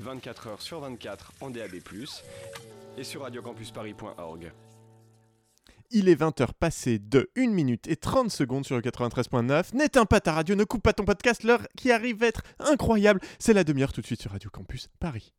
24 heures sur 24 en DAB+, et sur radiocampusparis.org. Il est 20h passé de 1 minute et 30 secondes sur le 93.9. N'éteins pas ta radio, ne coupe pas ton podcast, l'heure qui arrive va être incroyable. C'est la demi-heure tout de suite sur Radio Campus Paris.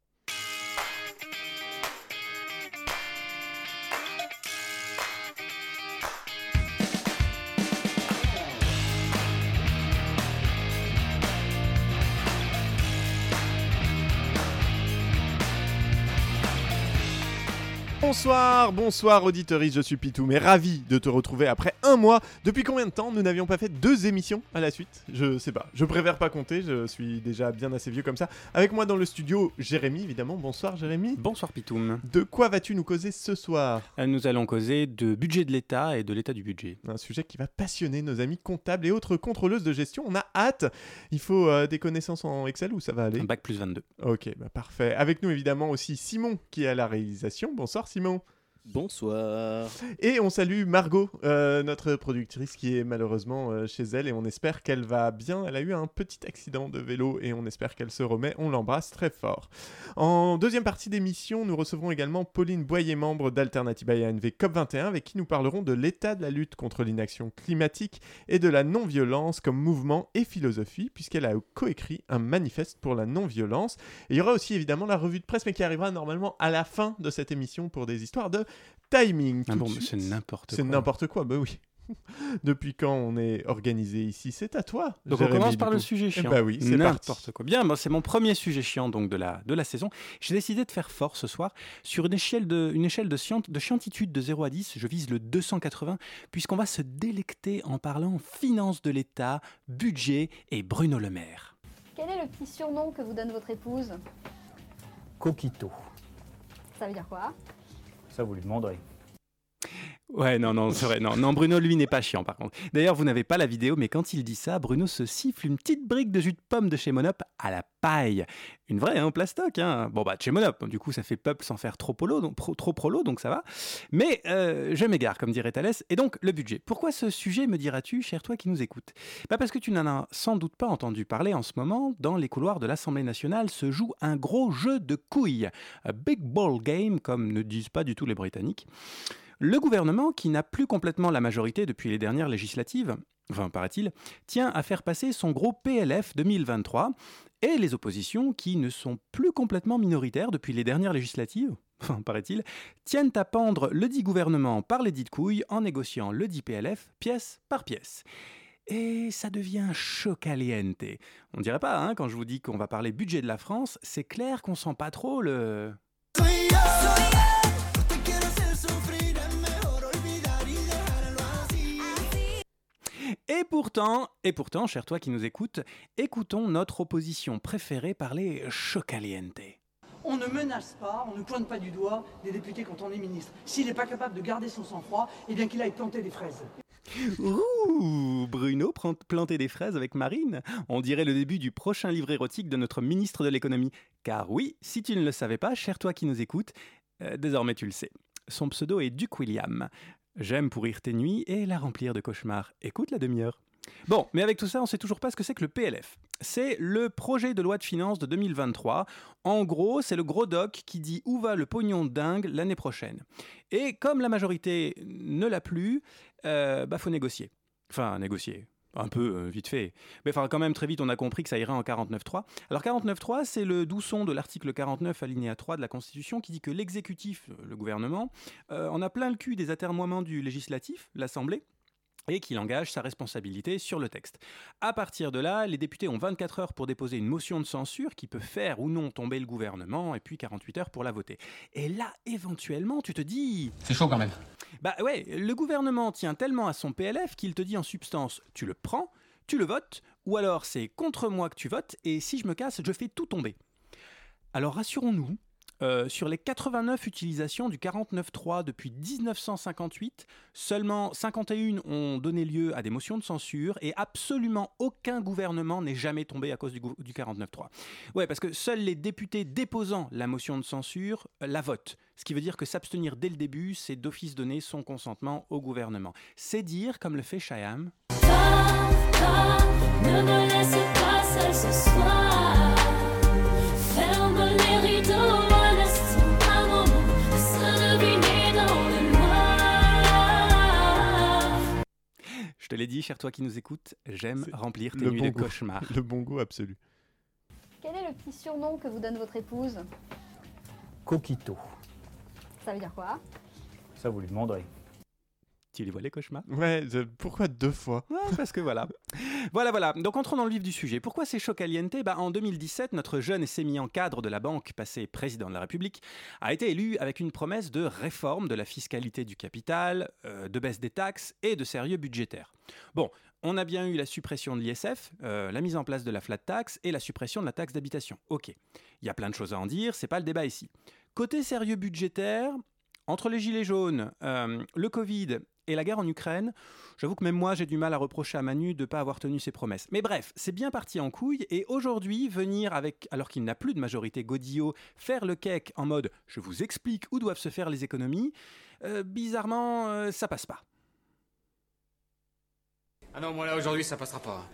Bonsoir, bonsoir auditeuriste, je suis Pitou, mais ravi de te retrouver après un mois. Depuis combien de temps nous n'avions pas fait deux émissions à la suite? Je sais pas, je préfère pas compter, je suis déjà bien assez vieux comme ça. Avec moi dans le studio, Jérémy évidemment. Bonsoir Jérémy. Bonsoir Pitoum. De quoi vas-tu nous causer ce soir? Euh, Nous allons causer de budget de l'État et de l'état du budget. Un sujet qui va passionner nos amis comptables et autres contrôleuses de gestion. On a hâte. Il faut euh, des connaissances en Excel ou ça va aller? Un bac plus 22. Ok, bah parfait. Avec nous évidemment aussi Simon qui est à la réalisation. Bonsoir Simon. criminal Bonsoir. Et on salue Margot, euh, notre productrice qui est malheureusement euh, chez elle et on espère qu'elle va bien. Elle a eu un petit accident de vélo et on espère qu'elle se remet. On l'embrasse très fort. En deuxième partie d'émission, nous recevrons également Pauline Boyer, membre d'Alternative ANV COP21, avec qui nous parlerons de l'état de la lutte contre l'inaction climatique et de la non-violence comme mouvement et philosophie, puisqu'elle a coécrit un manifeste pour la non-violence. Et il y aura aussi évidemment la revue de presse, mais qui arrivera normalement à la fin de cette émission pour des histoires de timing. Ah bon, c'est n'importe quoi. C'est n'importe quoi, bah oui. Depuis quand on est organisé ici? C'est à toi. Donc on commence par le sujet chiant. bah oui, c'est. N'importe quoi. Bien, moi, c'est mon premier sujet chiant donc de la, de la saison. J'ai décidé de faire fort ce soir. Sur une échelle de, une échelle de, scient- de chiantitude de 0 à 10, je vise le 280, puisqu'on va se délecter en parlant finance de l'État, budget et Bruno Le Maire. Quel est le petit surnom que vous donne votre épouse? Coquito. Ça veut dire quoi? Ça, vous lui demanderez. Ouais, non, non, c'est vrai. Non, non, Bruno, lui, n'est pas chiant, par contre. D'ailleurs, vous n'avez pas la vidéo, mais quand il dit ça, Bruno se siffle une petite brique de jus de pomme de chez Monop à la paille. Une vraie, hein, plastoc, hein. Bon, bah, de chez Monop. Du coup, ça fait peuple sans faire trop polo, trop prolo, donc ça va. Mais euh, je m'égare, comme dirait Thalès. Et donc, le budget. Pourquoi ce sujet, me diras-tu, cher toi qui nous écoutes? Bah Parce que tu n'en as sans doute pas entendu parler en ce moment. Dans les couloirs de l'Assemblée nationale se joue un gros jeu de couilles. A big ball game, comme ne disent pas du tout les Britanniques. Le gouvernement, qui n'a plus complètement la majorité depuis les dernières législatives, enfin paraît-il, tient à faire passer son gros PLF 2023, et les oppositions, qui ne sont plus complètement minoritaires depuis les dernières législatives, enfin paraît-il, tiennent à pendre le dit gouvernement par les dites couilles en négociant le dit PLF pièce par pièce. Et ça devient chocaliente. On dirait pas, hein, quand je vous dis qu'on va parler budget de la France, c'est clair qu'on sent pas trop le... Et pourtant, et pourtant, cher toi qui nous écoutes, écoutons notre opposition préférée parler chocaliente. On ne menace pas, on ne pointe pas du doigt des députés quand on est ministre. S'il n'est pas capable de garder son sang-froid, eh bien qu'il aille planter des fraises. Ouh, Bruno planter des fraises avec Marine. On dirait le début du prochain livre érotique de notre ministre de l'économie. Car oui, si tu ne le savais pas, cher toi qui nous écoutes, euh, désormais tu le sais. Son pseudo est Duke William. J'aime pourrir tes nuits et la remplir de cauchemars. Écoute la demi-heure. Bon, mais avec tout ça, on sait toujours pas ce que c'est que le PLF. C'est le projet de loi de finances de 2023. En gros, c'est le gros doc qui dit où va le pognon dingue l'année prochaine. Et comme la majorité ne l'a plus, euh, bah faut négocier. Enfin, négocier. Un peu euh, vite fait. Mais enfin, quand même, très vite, on a compris que ça irait en 49.3. Alors, 49.3, c'est le doux son de l'article 49, alinéa 3 de la Constitution, qui dit que l'exécutif, euh, le gouvernement, euh, en a plein le cul des atermoiements du législatif, l'Assemblée, et qu'il engage sa responsabilité sur le texte. À partir de là, les députés ont 24 heures pour déposer une motion de censure qui peut faire ou non tomber le gouvernement, et puis 48 heures pour la voter. Et là, éventuellement, tu te dis... C'est chaud quand même. Bah ouais, le gouvernement tient tellement à son PLF qu'il te dit en substance, tu le prends, tu le votes, ou alors c'est contre moi que tu votes, et si je me casse, je fais tout tomber. Alors rassurons-nous, euh, sur les 89 utilisations du 49.3 depuis 1958, seulement 51 ont donné lieu à des motions de censure et absolument aucun gouvernement n'est jamais tombé à cause du, du 49.3. Ouais, parce que seuls les députés déposant la motion de censure euh, la votent. Ce qui veut dire que s'abstenir dès le début, c'est d'office donner son consentement au gouvernement. C'est dire, comme le fait Shyam, Ne me pas seul ce soir. Ferme les l'ai dit, cher toi qui nous écoutes, j'aime remplir tes le nuits bon de goût. cauchemar. Le bon goût absolu. Quel est le petit surnom que vous donne votre épouse? Coquito. Ça veut dire quoi? Ça, vous lui demanderez. Tu les vois les cauchemars Ouais, pourquoi deux fois? Ouais, parce que voilà. voilà, voilà. Donc entrons dans le vif du sujet. Pourquoi c'est chaud caliente bah, En 2017, notre jeune et sémillant cadre de la banque, passé président de la République, a été élu avec une promesse de réforme de la fiscalité du capital, euh, de baisse des taxes et de sérieux budgétaire. Bon, on a bien eu la suppression de l'ISF, euh, la mise en place de la flat tax et la suppression de la taxe d'habitation. Ok, il y a plein de choses à en dire, c'est pas le débat ici. Côté sérieux budgétaire, entre les gilets jaunes, euh, le Covid et la guerre en Ukraine, J'avoue que même moi, j'ai du mal à reprocher à Manu de ne pas avoir tenu ses promesses. Mais bref, c'est bien parti en couille, et aujourd'hui, venir avec, alors qu'il n'a plus de majorité Godillot, faire le cake en mode « je vous explique où doivent se faire les économies euh, bizarrement, euh, ça passe pas. Ah non, moi là aujourd'hui ça passera pas.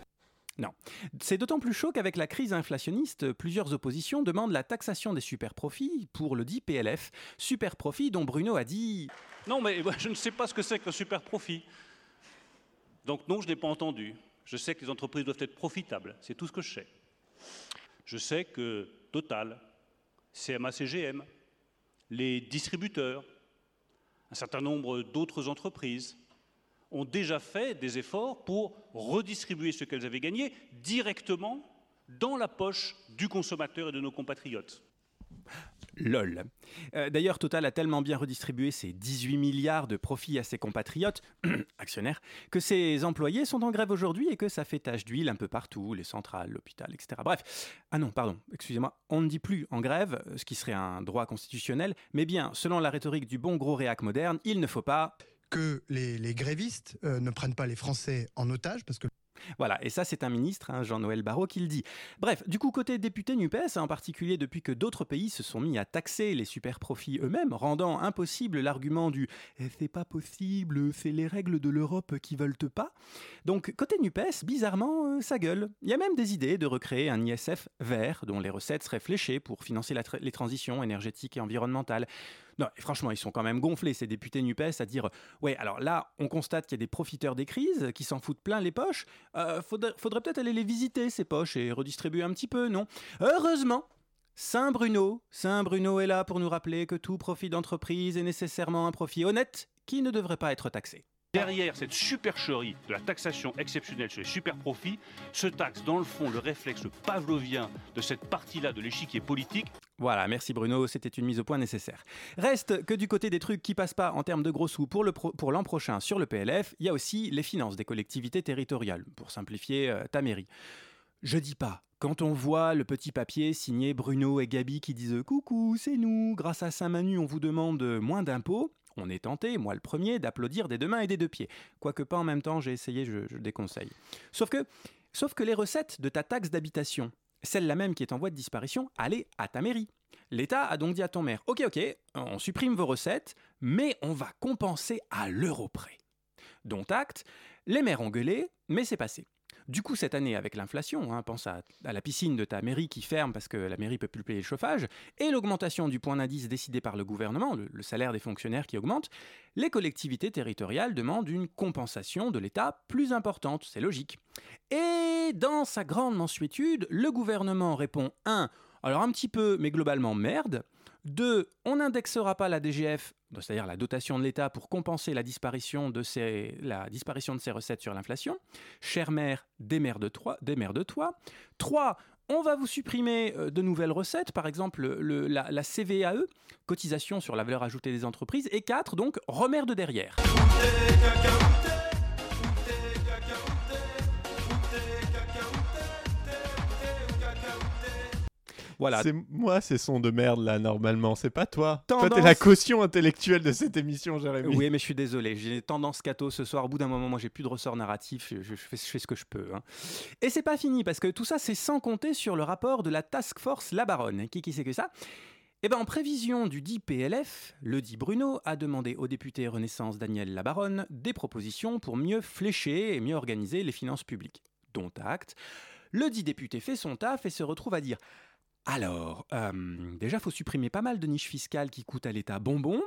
C'est d'autant plus chaud qu'avec la crise inflationniste, plusieurs oppositions demandent la taxation des super-profits pour le dit PLF, super-profit dont Bruno a dit Non, mais je ne sais pas ce que c'est que le super profit. Donc non, je n'ai pas entendu. Je sais que les entreprises doivent être profitables. C'est tout ce que je sais. Je sais que Total, CMA-CGM, les distributeurs, un certain nombre d'autres entreprises ont déjà fait des efforts pour redistribuer ce qu'elles avaient gagné directement dans la poche du consommateur et de nos compatriotes. LOL. Euh, D'ailleurs, Total a tellement bien redistribué ses 18 milliards de profits à ses compatriotes, actionnaires, que ses employés sont en grève aujourd'hui et que ça fait tache d'huile un peu partout, les centrales, l'hôpital, etc. Bref. Ah non, pardon, excusez-moi, on ne dit plus en grève, ce qui serait un droit constitutionnel, mais bien, selon la rhétorique du bon gros réac moderne, il ne faut pas... que les, grévistes euh, ne prennent pas les Français en otage, parce que Voilà, et ça c'est un ministre, hein, Jean-Noël Barrot, qui le dit. Bref, du coup, côté député NUPES, en particulier depuis que d'autres pays se sont mis à taxer les super-profits eux-mêmes, rendant impossible l'argument du Eh, « c'est pas possible, c'est les règles de l'Europe qui veulent pas ». Donc, côté NUPES, bizarrement, euh, ça gueule. Il y a même des idées de recréer un ISF vert, dont les recettes seraient fléchées pour financer les transitions énergétiques et environnementales. Non, franchement, ils sont quand même gonflés, ces députés NUPES, à dire Ouais, alors là, on constate qu'il y a des profiteurs des crises qui s'en foutent plein les poches. Euh, faudrait faudrait peut-être aller les visiter, ces poches, et redistribuer un petit peu, non? Heureusement Saint Bruno, Saint Bruno est là pour nous rappeler que tout profit d'entreprise est nécessairement un profit honnête qui ne devrait pas être taxé. Derrière cette supercherie de la taxation exceptionnelle sur les super profits, se taxe dans le fond le réflexe pavlovien de cette partie-là de l'échiquier politique. Voilà, merci Bruno, c'était une mise au point nécessaire. Reste que du côté des trucs qui passent pas en termes de gros sous pour l'an prochain sur le PLF, il y a aussi les finances des collectivités territoriales, pour simplifier euh, ta mairie. Je dis pas, quand on voit le petit papier signé Bruno et Gabi qui disent Coucou, c'est nous, grâce à Saint-Manu, on vous demande moins d'impôts. On est tenté, moi le premier, d'applaudir des deux mains et des deux pieds. Quoique pas en même temps, j'ai essayé, je, déconseille. Sauf que, les recettes de ta taxe d'habitation, celle-là même qui est en voie de disparition, allait à ta mairie. L'État a donc dit à ton maire Ok, ok, on supprime vos recettes, mais on va compenser à l'euro près. Dont acte, les maires ont gueulé, mais c'est passé. Du coup, cette année, avec l'inflation, hein, pense à, la piscine de ta mairie qui ferme parce que la mairie peut plus payer le chauffage, et l'augmentation du point d'indice décidé par le gouvernement, le, salaire des fonctionnaires qui augmente, les collectivités territoriales demandent une compensation de l'État plus importante, c'est logique. Et dans sa grande mansuétude, le gouvernement répond 1. Alors un petit peu, mais globalement merde. 2. On n'indexera pas la DGF, c'est-à-dire la dotation de l'État, pour compenser la disparition de ses, la disparition de recettes sur l'inflation. Chère mère, démerde-toi. Démerde-toi. 3. On va vous supprimer euh, de nouvelles recettes, par exemple le- la, CVAE, cotisation sur la valeur ajoutée des entreprises. Et 4. Donc, remerde derrière. Voilà, C'est moi ces sons de merde là normalement, c'est pas toi. Toi Tendance- t'es la caution intellectuelle de cette émission, Jérémy. Oui, mais je suis désolé. J'ai tendance cato ce soir. Au bout d'un moment, moi, j'ai plus de ressort narratif. Je, je fais, je fais ce que je peux. hein. Et c'est pas fini parce que tout ça, c'est sans compter sur le rapport de la Task Force La Baronne. Qui, qui c'est que ça? Eh ben, en prévision du dit PLF, le dit Bruno a demandé au député Renaissance Daniel Labaronne des propositions pour mieux flécher et mieux organiser les finances publiques. Dont acte. Le dit député fait son taf et se retrouve à dire alors, euh, déjà, faut supprimer pas mal de niches fiscales qui coûtent à l'État bonbon.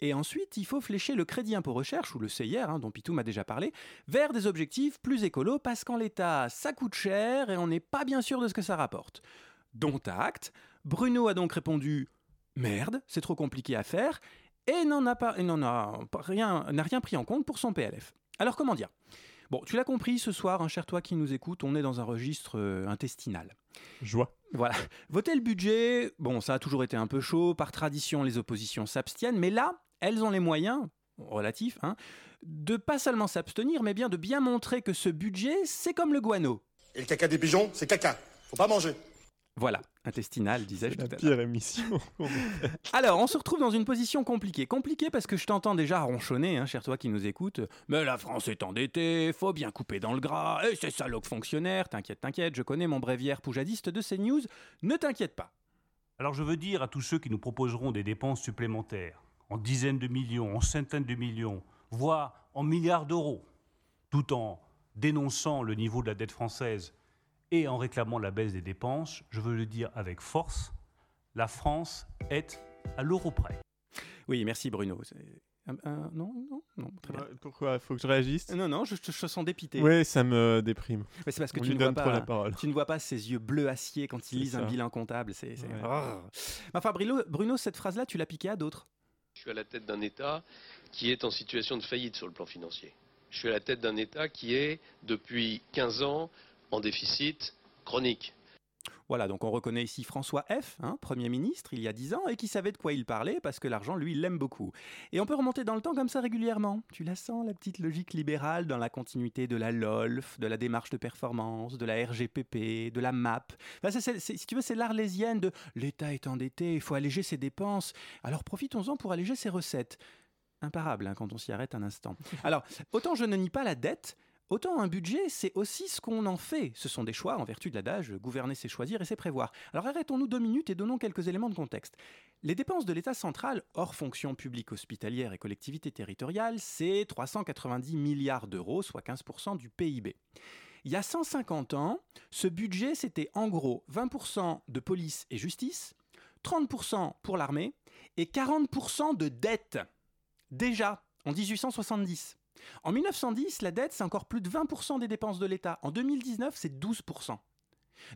Et ensuite, il faut flécher le crédit impôt recherche, ou le CIR, hein, dont Pitou m'a déjà parlé, vers des objectifs plus écolos, parce qu'en l'état, ça coûte cher et on n'est pas bien sûr de ce que ça rapporte. Dont acte, Bruno a donc répondu Merde, c'est trop compliqué à faire, et n'en a, pas, n'en rien, n'a rien pris en compte pour son PLF. Alors comment dire? Bon, tu l'as compris, ce soir, un cher toi qui nous écoute, on est dans un registre euh, intestinal. Joie. Voilà. Voter le budget, bon, ça a toujours été un peu chaud. Par tradition, les oppositions s'abstiennent. Mais là, elles ont les moyens, relatifs, hein, de pas seulement s'abstenir, mais bien de bien montrer que ce budget, c'est comme le guano. Et le caca des pigeons, c'est caca. Faut pas manger. Voilà, intestinal, disais-je tout La à l'heure. pire émission. Alors, on se retrouve dans une position compliquée. Compliquée parce que je t'entends déjà ronchonner, hein, cher toi qui nous écoute. Mais la France est endettée, faut bien couper dans le gras, et ces salauds fonctionnaires, t'inquiète, t'inquiète, je connais mon bréviaire poujadiste de CNews, ne t'inquiète pas. Alors je veux dire à tous ceux qui nous proposeront des dépenses supplémentaires, en dizaines de millions, en centaines de millions, voire en milliards d'euros, tout en dénonçant le niveau de la dette française et en réclamant la baisse des dépenses, je veux le dire avec force, la France est à l'euro près. Oui, merci Bruno. Non, non, non, très bien. Pourquoi? Faut que je réagisse? Non, non, je, te sens dépité. Oui, ça me déprime. Mais c'est parce que On tu lui ne, vois donne trop pas, la parole. tu ne vois pas ses yeux bleu acier quand il lise un bilan comptable. C'est, c'est- Ouais. Enfin, Bruno, Bruno, cette phrase-là, tu l'as piquée à d'autres? Je suis à la tête d'un État qui est en situation de faillite sur le plan financier. Je suis à la tête d'un État qui est, depuis 15 ans, en déficit chronique. Voilà, donc on reconnaît ici François F., hein, Premier ministre, il y a 10 ans, et qui savait de quoi il parlait, parce que l'argent, lui, l'aime beaucoup. Et on peut remonter dans le temps comme ça régulièrement. Tu la sens, la petite logique libérale, dans la continuité de la LOLF, de la démarche de performance, de la RGPP, de la MAP. Si tu veux, c'est l'arlésienne de l'État est endetté, il faut alléger ses dépenses, alors profitons-en pour alléger ses recettes. Imparable hein, quand on s'y arrête un instant. Alors, autant je ne nie pas la dette, Autant un budget, c'est aussi ce qu'on en fait. Ce sont des choix en vertu de l'adage gouverner, c'est choisir et c'est prévoir. Alors arrêtons-nous deux minutes et donnons quelques éléments de contexte. Les dépenses de l'État central, hors fonction publique hospitalière et collectivités territoriales, c'est 390 milliards d'euros, soit 15% du PIB. Il y a 150 ans, ce budget, c'était en gros 20% de police et justice, 30% pour l'armée et 40% de dette. Déjà, en 1870. En 1910, la dette, c'est encore plus de 20% des dépenses de l'État. En 2019, c'est 12%.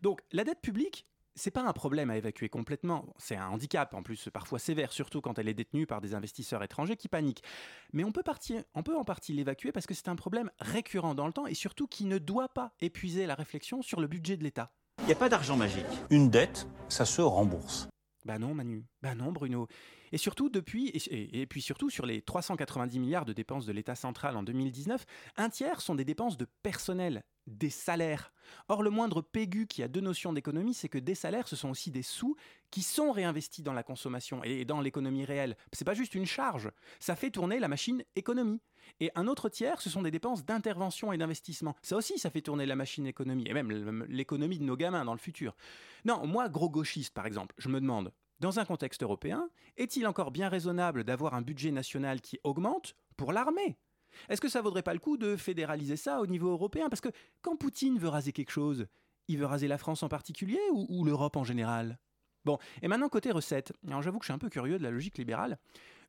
Donc, la dette publique, c'est pas un problème à évacuer complètement. C'est un handicap, en plus, parfois sévère, surtout quand elle est détenue par des investisseurs étrangers qui paniquent. Mais on peut, on peut en partie l'évacuer parce que c'est un problème récurrent dans le temps et surtout qui ne doit pas épuiser la réflexion sur le budget de l'État. Il n'y a pas d'argent magique. Une dette, ça se rembourse. Bah non, Manu. Bah non, Bruno. Et surtout, et puis surtout, sur les 390 milliards de dépenses de l'État central en 2019, un tiers sont des dépenses de personnel, des salaires. Or, le moindre pégu qui a deux notions d'économie, c'est que des salaires, ce sont aussi des sous qui sont réinvestis dans la consommation et dans l'économie réelle. C'est pas juste une charge, ça fait tourner la machine économie. Et un autre tiers, ce sont des dépenses d'intervention et d'investissement. Ça aussi, ça fait tourner la machine économie, et même l'économie de nos gamins dans le futur. Non, moi, gros gauchiste, par exemple, je me demande, dans un contexte européen, est-il encore bien raisonnable d'avoir un budget national qui augmente pour l'armée? Est-ce que ça vaudrait pas le coup de fédéraliser ça au niveau européen? Parce que quand Poutine veut raser quelque chose, il veut raser la France en particulier ou, l'Europe en général? Bon, et maintenant côté recettes. Alors j'avoue que je suis un peu curieux de la logique libérale.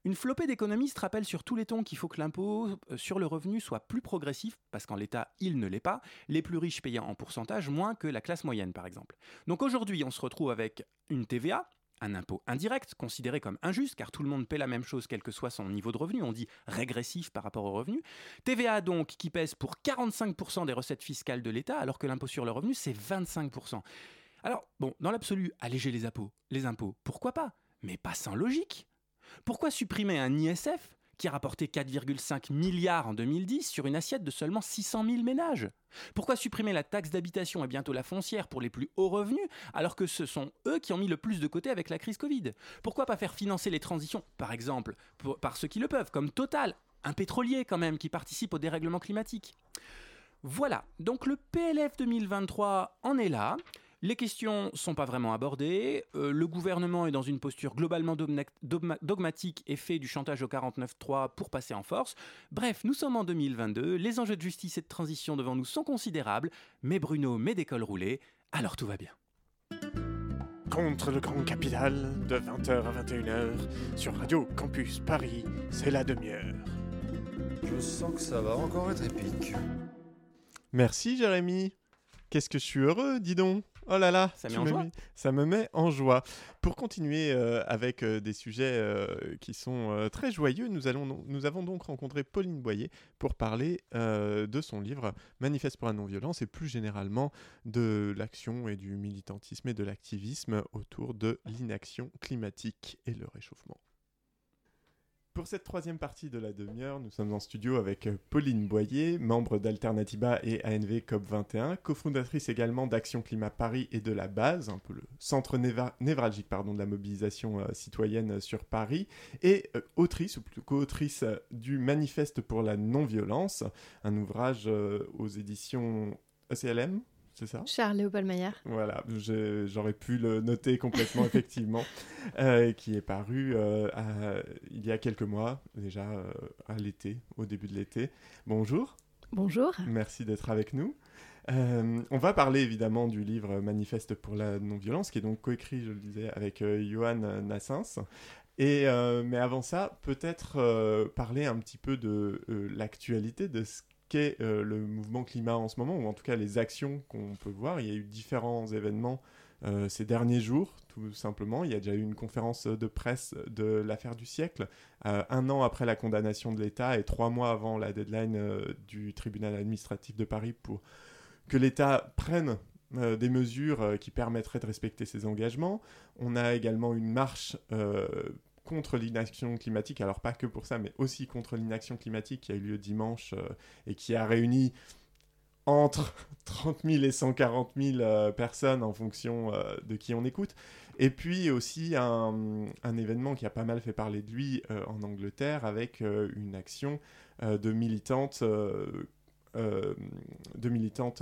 Une flopée d'économistes rappelle sur tous les tons qu'il faut que l'impôt euh, sur le revenu soit plus progressif, parce qu'en l'état, il ne l'est pas, les plus riches payant en pourcentage moins que la classe moyenne, par exemple. Donc aujourd'hui, on se retrouve avec une TVA, un impôt indirect, considéré comme injuste, car tout le monde paie la même chose quel que soit son niveau de revenu, on dit régressif par rapport au revenu. TVA donc qui pèse pour 45% des recettes fiscales de l'État, alors que l'impôt sur le revenu, c'est 25%. Alors, bon, dans l'absolu, alléger les impôts, les impôts, pourquoi pas? Mais pas sans logique. Pourquoi supprimer un ISF qui a rapporté 4,5 milliards en 2010 sur une assiette de seulement 600 000 ménages. Pourquoi supprimer la taxe d'habitation et bientôt la foncière pour les plus hauts revenus alors que ce sont eux qui ont mis le plus de côté avec la crise Covid? Pourquoi pas faire financer les transitions, par exemple, par ceux qui le peuvent, comme Total, un pétrolier quand même qui participe au dérèglement climatique? Voilà, donc le PLF 2023 en est là. Les questions sont pas vraiment abordées. Euh, le gouvernement est dans une posture globalement dogma- dogma- dogmatique et fait du chantage au 49.3 pour passer en force. Bref, nous sommes en 2022. Les enjeux de justice et de transition devant nous sont considérables. Mais Bruno met des cols roulés, alors tout va bien. contre le grand capital de 20h à 21h sur Radio Campus Paris. C'est la demi-heure. Je sens que ça va encore être épique. Merci Jérémy. Qu'est-ce que je suis heureux, dis donc. Oh là là, Ça met tu en me joie. mets- ça me met en joie. Pour continuer euh, avec euh, des sujets euh, qui sont très joyeux, nous, allons, nous avons donc rencontré Pauline Boyer pour parler de son livre Manifeste pour la non-violence et plus généralement de l'action et du militantisme et de l'activisme autour de l'inaction climatique et le réchauffement. Pour cette troisième partie de la demi-heure, nous sommes en studio avec euh, Pauline Boyer, membre d'Alternativa et ANV COP21, cofondatrice également d'Action Climat Paris et de la base, un peu le centre névralgique pardon, de la mobilisation euh, citoyenne euh, sur Paris, et autrice, ou plutôt co-autrice du Manifeste pour la non-violence, un ouvrage aux éditions ECLM, c'est ça Charles Léopold Maillard. voilà, j'aurais pu le noter complètement, effectivement, euh, qui est paru euh, à- il y a quelques mois, déjà euh, à l'été, au début de l'été. Bonjour. Bonjour. Merci d'être avec nous. On va parler évidemment du livre Manifeste pour la non-violence, qui est donc coécrit, je le disais, avec Johan Nassens. Et, mais avant ça, peut-être parler un petit peu de l'actualité, de ce qu'est euh, le mouvement climat en ce moment, ou en tout cas les actions qu'on peut voir. Il y a eu différents événements euh, ces derniers jours, tout simplement. Il y a déjà eu une conférence de presse de l'affaire du siècle, euh, un an après la condamnation de l'État et trois mois avant la deadline du tribunal administratif de Paris pour que l'État prenne des mesures qui permettraient de respecter ses engagements. On a également une marche contre l'inaction climatique, alors pas que pour ça, mais aussi contre l'inaction climatique qui a eu lieu dimanche euh, et qui a réuni entre 30 000 et 140 000 euh, personnes en fonction euh, de qui on écoute. Et puis aussi un, un événement qui a pas mal fait parler de lui en Angleterre avec une action de militantes, de militantes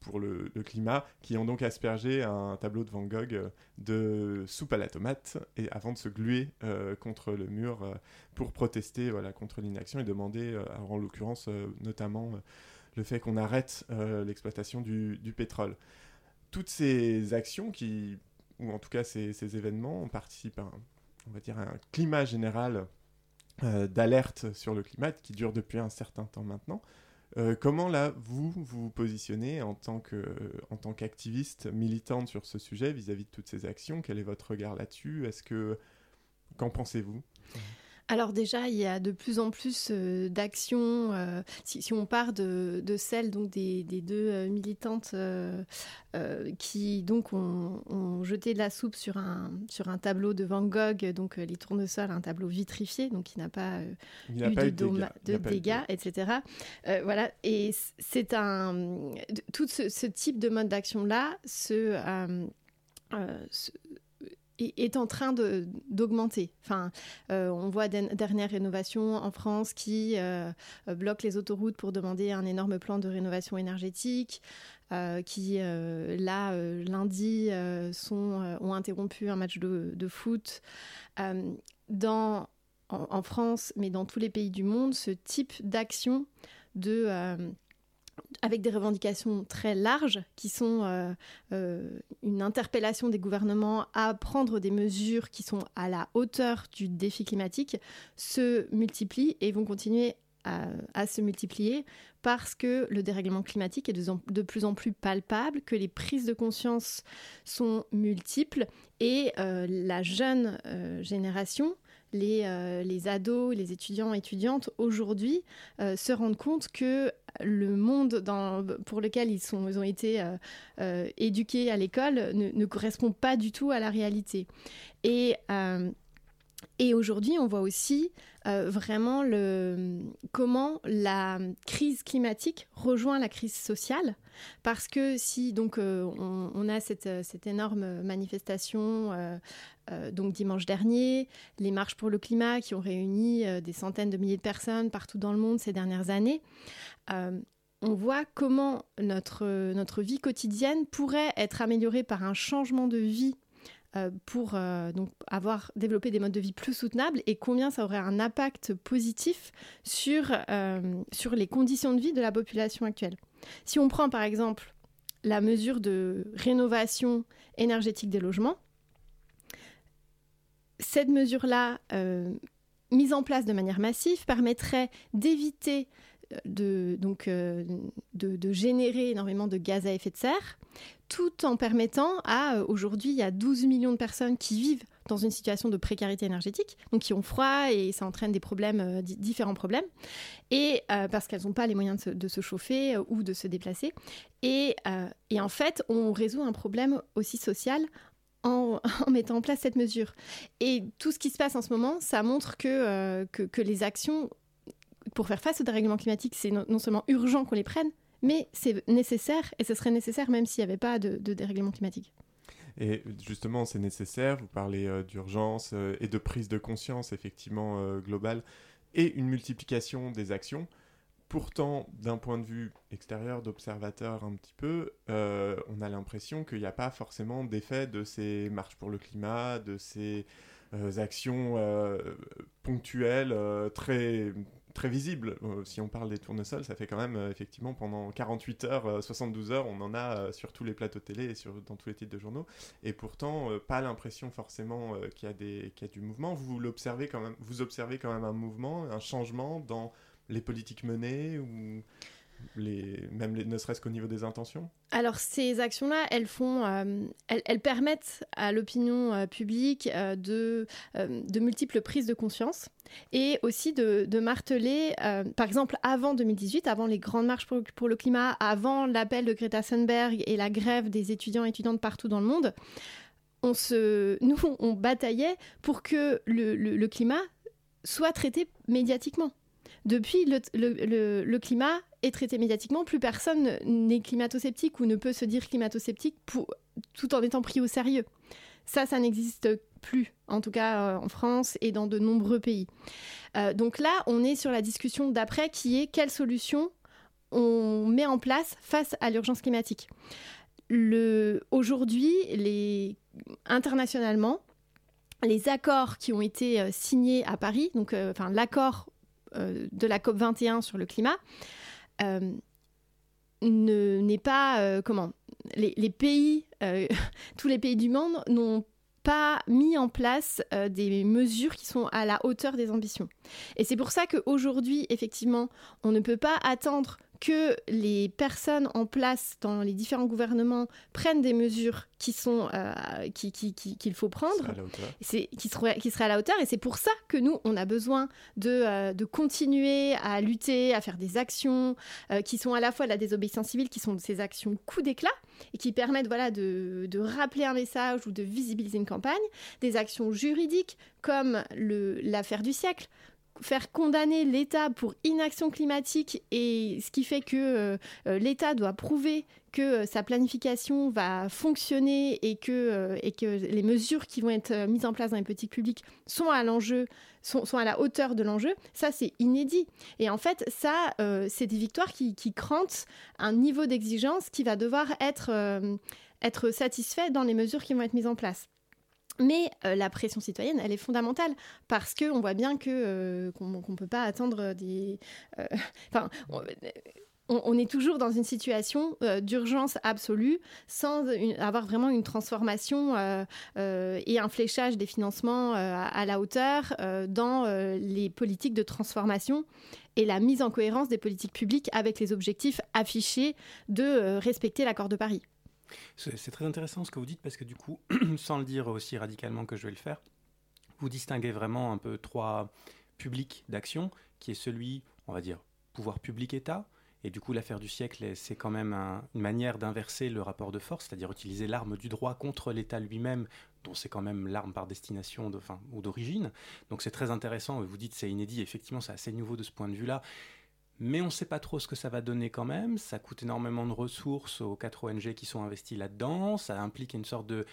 pour le, climat qui ont donc aspergé un tableau de Van Gogh euh, de soupe à la tomate et avant de se gluer euh, contre le mur euh, pour protester contre l'inaction et demander, en l'occurrence notamment le fait qu'on arrête l'exploitation du, pétrole. Toutes ces actions qui, ou en tout cas ces, événements, participent à un, on va dire, à un climat général d'alerte sur le climat qui dure depuis un certain temps maintenant. Euh, comment là, vous vous positionnez en tant qu'activiste militante sur ce sujet vis-à-vis de toutes ces actions? Quel est votre regard là-dessus? Qu'en pensez-vous? Alors déjà, il y a de plus en plus euh, d'actions. euh, si, si on part de, de celle donc des, des deux euh, militantes qui donc ont, ont jeté de la soupe sur un sur un tableau de Van Gogh, donc les tournesols, un tableau vitrifié, donc qui n'a pas Il eu pas de, dégâts. Il de dégâts, etc. Voilà, et c'est un tout ce, ce type de mode d'action là se- est en train de- d'augmenter. Enfin, euh, on voit des dernières rénovations en France qui euh, bloquent les autoroutes pour demander un énorme plan de rénovation énergétique, euh, qui euh, là lundi sont, ont interrompu un match de, de foot. Dans, en, France, mais dans tous les pays du monde, ce type d'action de avec des revendications très larges qui sont euh, euh, une interpellation des gouvernements à prendre des mesures qui sont à la hauteur du défi climatique, se multiplient et vont continuer à, se multiplier parce que le dérèglement climatique est de, plus en plus palpable, que les prises de conscience sont multiples et euh, la jeune génération, les, ados, les étudiants, étudiantes aujourd'hui se rendent compte que le monde pour lequel ils, sont, ont été euh, euh, éduqués à l'école ne, ne correspond pas du tout à la réalité. Et, euh, et aujourd'hui, on voit aussi euh, vraiment comment la crise climatique rejoint la crise sociale. Parce que si donc euh, on, a cette, cette énorme manifestation euh, euh, donc dimanche dernier, les marches pour le climat qui ont réuni euh, des centaines de milliers de personnes partout dans le monde ces dernières années, euh, on voit comment notre, notre vie quotidienne pourrait être améliorée par un changement de vie euh, pour euh, donc avoir développé des modes de vie plus soutenables et combien ça aurait un impact positif sur, euh, sur les conditions de vie de la population actuelle. Si on prend par exemple la mesure de rénovation énergétique des logements, cette mesure-là, euh, mise en place de manière massive, permettrait d'éviter de, donc, de, de, générer énormément de gaz à effet de serre, tout en permettant à, aujourd'hui, il y a 12 millions de personnes qui vivent dans une situation de précarité énergétique, donc qui ont froid et ça entraîne des problèmes, euh, différents problèmes, et euh, parce qu'elles n'ont pas les moyens de se, chauffer euh, ou de se déplacer. Et, et, en fait, on résout un problème aussi social en, mettant en place cette mesure. Et tout ce qui se passe en ce moment, ça montre que, que les actions pour faire face au dérèglement climatique, c'est non, seulement urgent qu'on les prenne, mais c'est nécessaire, et ce serait nécessaire même s'il n'y avait pas de, dérèglement climatique. Et justement, c'est nécessaire, vous parlez euh, d'urgence euh, et de prise de conscience effectivement euh, globale, et une multiplication des actions. Pourtant, d'un point de vue extérieur, d'observateur un petit peu, on a l'impression qu'il n'y a pas forcément d'effet de ces marches pour le climat, de ces actions ponctuelles très très visible. Euh, si on parle des tournesols, ça fait quand même euh, effectivement pendant 48 heures, 72 euh, heures, on en a sur tous les plateaux télé et sur, dans tous les titres de journaux. Et pourtant, pas l'impression forcément qu'il y, a des, qu'il y a du mouvement. Vous l'observez quand même, vous observez quand même un mouvement, un changement dans les politiques menées ou les, même ne serait-ce qu'au niveau des intentions Alors ces actions-là, elles font, euh, elles, permettent à l'opinion euh, publique euh, de, de multiples prises de conscience et aussi de, marteler, par exemple avant 2018, avant les grandes marches pour, le climat, avant l'appel de Greta Thunberg et la grève des étudiants et étudiantes partout dans le monde. On se, nous, on bataillait pour que le climat soit traité médiatiquement. Depuis, le, climat est traité médiatiquement. Plus personne n'est climato-sceptique ou ne peut se dire climato-sceptique tout en étant pris au sérieux. Ça, ça n'existe plus, en tout cas euh, en France et dans de nombreux pays. Euh, donc là, on est sur la discussion d'après qui est quelle solution on met en place face à l'urgence climatique. Aujourd'hui, internationalement, les accords qui ont été euh, signés à Paris, donc enfin l'accord de la COP 21 sur le climat euh, n'est pas euh, comment les, pays tous les pays du monde n'ont pas mis en place des mesures qui sont à la hauteur des ambitions. Et c'est pour ça qu'aujourd'hui, effectivement, on ne peut pas attendre que les personnes en place dans les différents gouvernements prennent des mesures qui sont euh, qu'il qui, qui, faut prendre, c'est qui serait à la hauteur. Et c'est pour ça que nous on a besoin de, euh, de continuer à lutter, à faire des actions euh, qui sont à la fois la désobéissance civile, qui sont ces actions coup d'éclat et qui permettent voilà de, de, rappeler un message ou de visibiliser une campagne, des actions juridiques comme l'affaire du siècle faire condamner l'État pour inaction climatique et ce qui fait que euh, euh, l'État doit prouver que euh, sa planification va fonctionner et que, les mesures qui vont être mises en place dans les politiques publiques sont à l'enjeu, sont, à la hauteur de l'enjeu, ça c'est inédit. Et en fait, ça, c'est des victoires qui, qui crantent un niveau d'exigence qui va devoir être satisfait dans les mesures qui vont être mises en place. Mais euh, la pression citoyenne, elle est fondamentale parce qu'on voit bien que euh, qu'on ne peut pas attendre des. Euh, enfin, on, est toujours dans une situation d'urgence absolue sans avoir vraiment une transformation et un fléchage des financements à, la hauteur dans les politiques de transformation et la mise en cohérence des politiques publiques avec les objectifs affichés de respecter l'accord de Paris. C'est très intéressant ce que vous dites parce que du coup, sans le dire aussi radicalement que je vais le faire, vous distinguez vraiment un peu trois publics d'action, qui est celui, on va dire, pouvoir public-État. Et du coup, l'affaire du siècle, c'est quand même une manière d'inverser le rapport de force, c'est-à-dire utiliser l'arme du droit contre l'État lui-même, dont c'est quand même l'arme par destination de, ou d'origine. Donc c'est très intéressant, vous dites c'est inédit, effectivement c'est assez nouveau de ce point de vue-là mais on ne sait pas trop ce que ça va donner quand même. Ça coûte énormément de ressources aux quatre ONG qui sont investies là-dedans. Ça implique une sorte de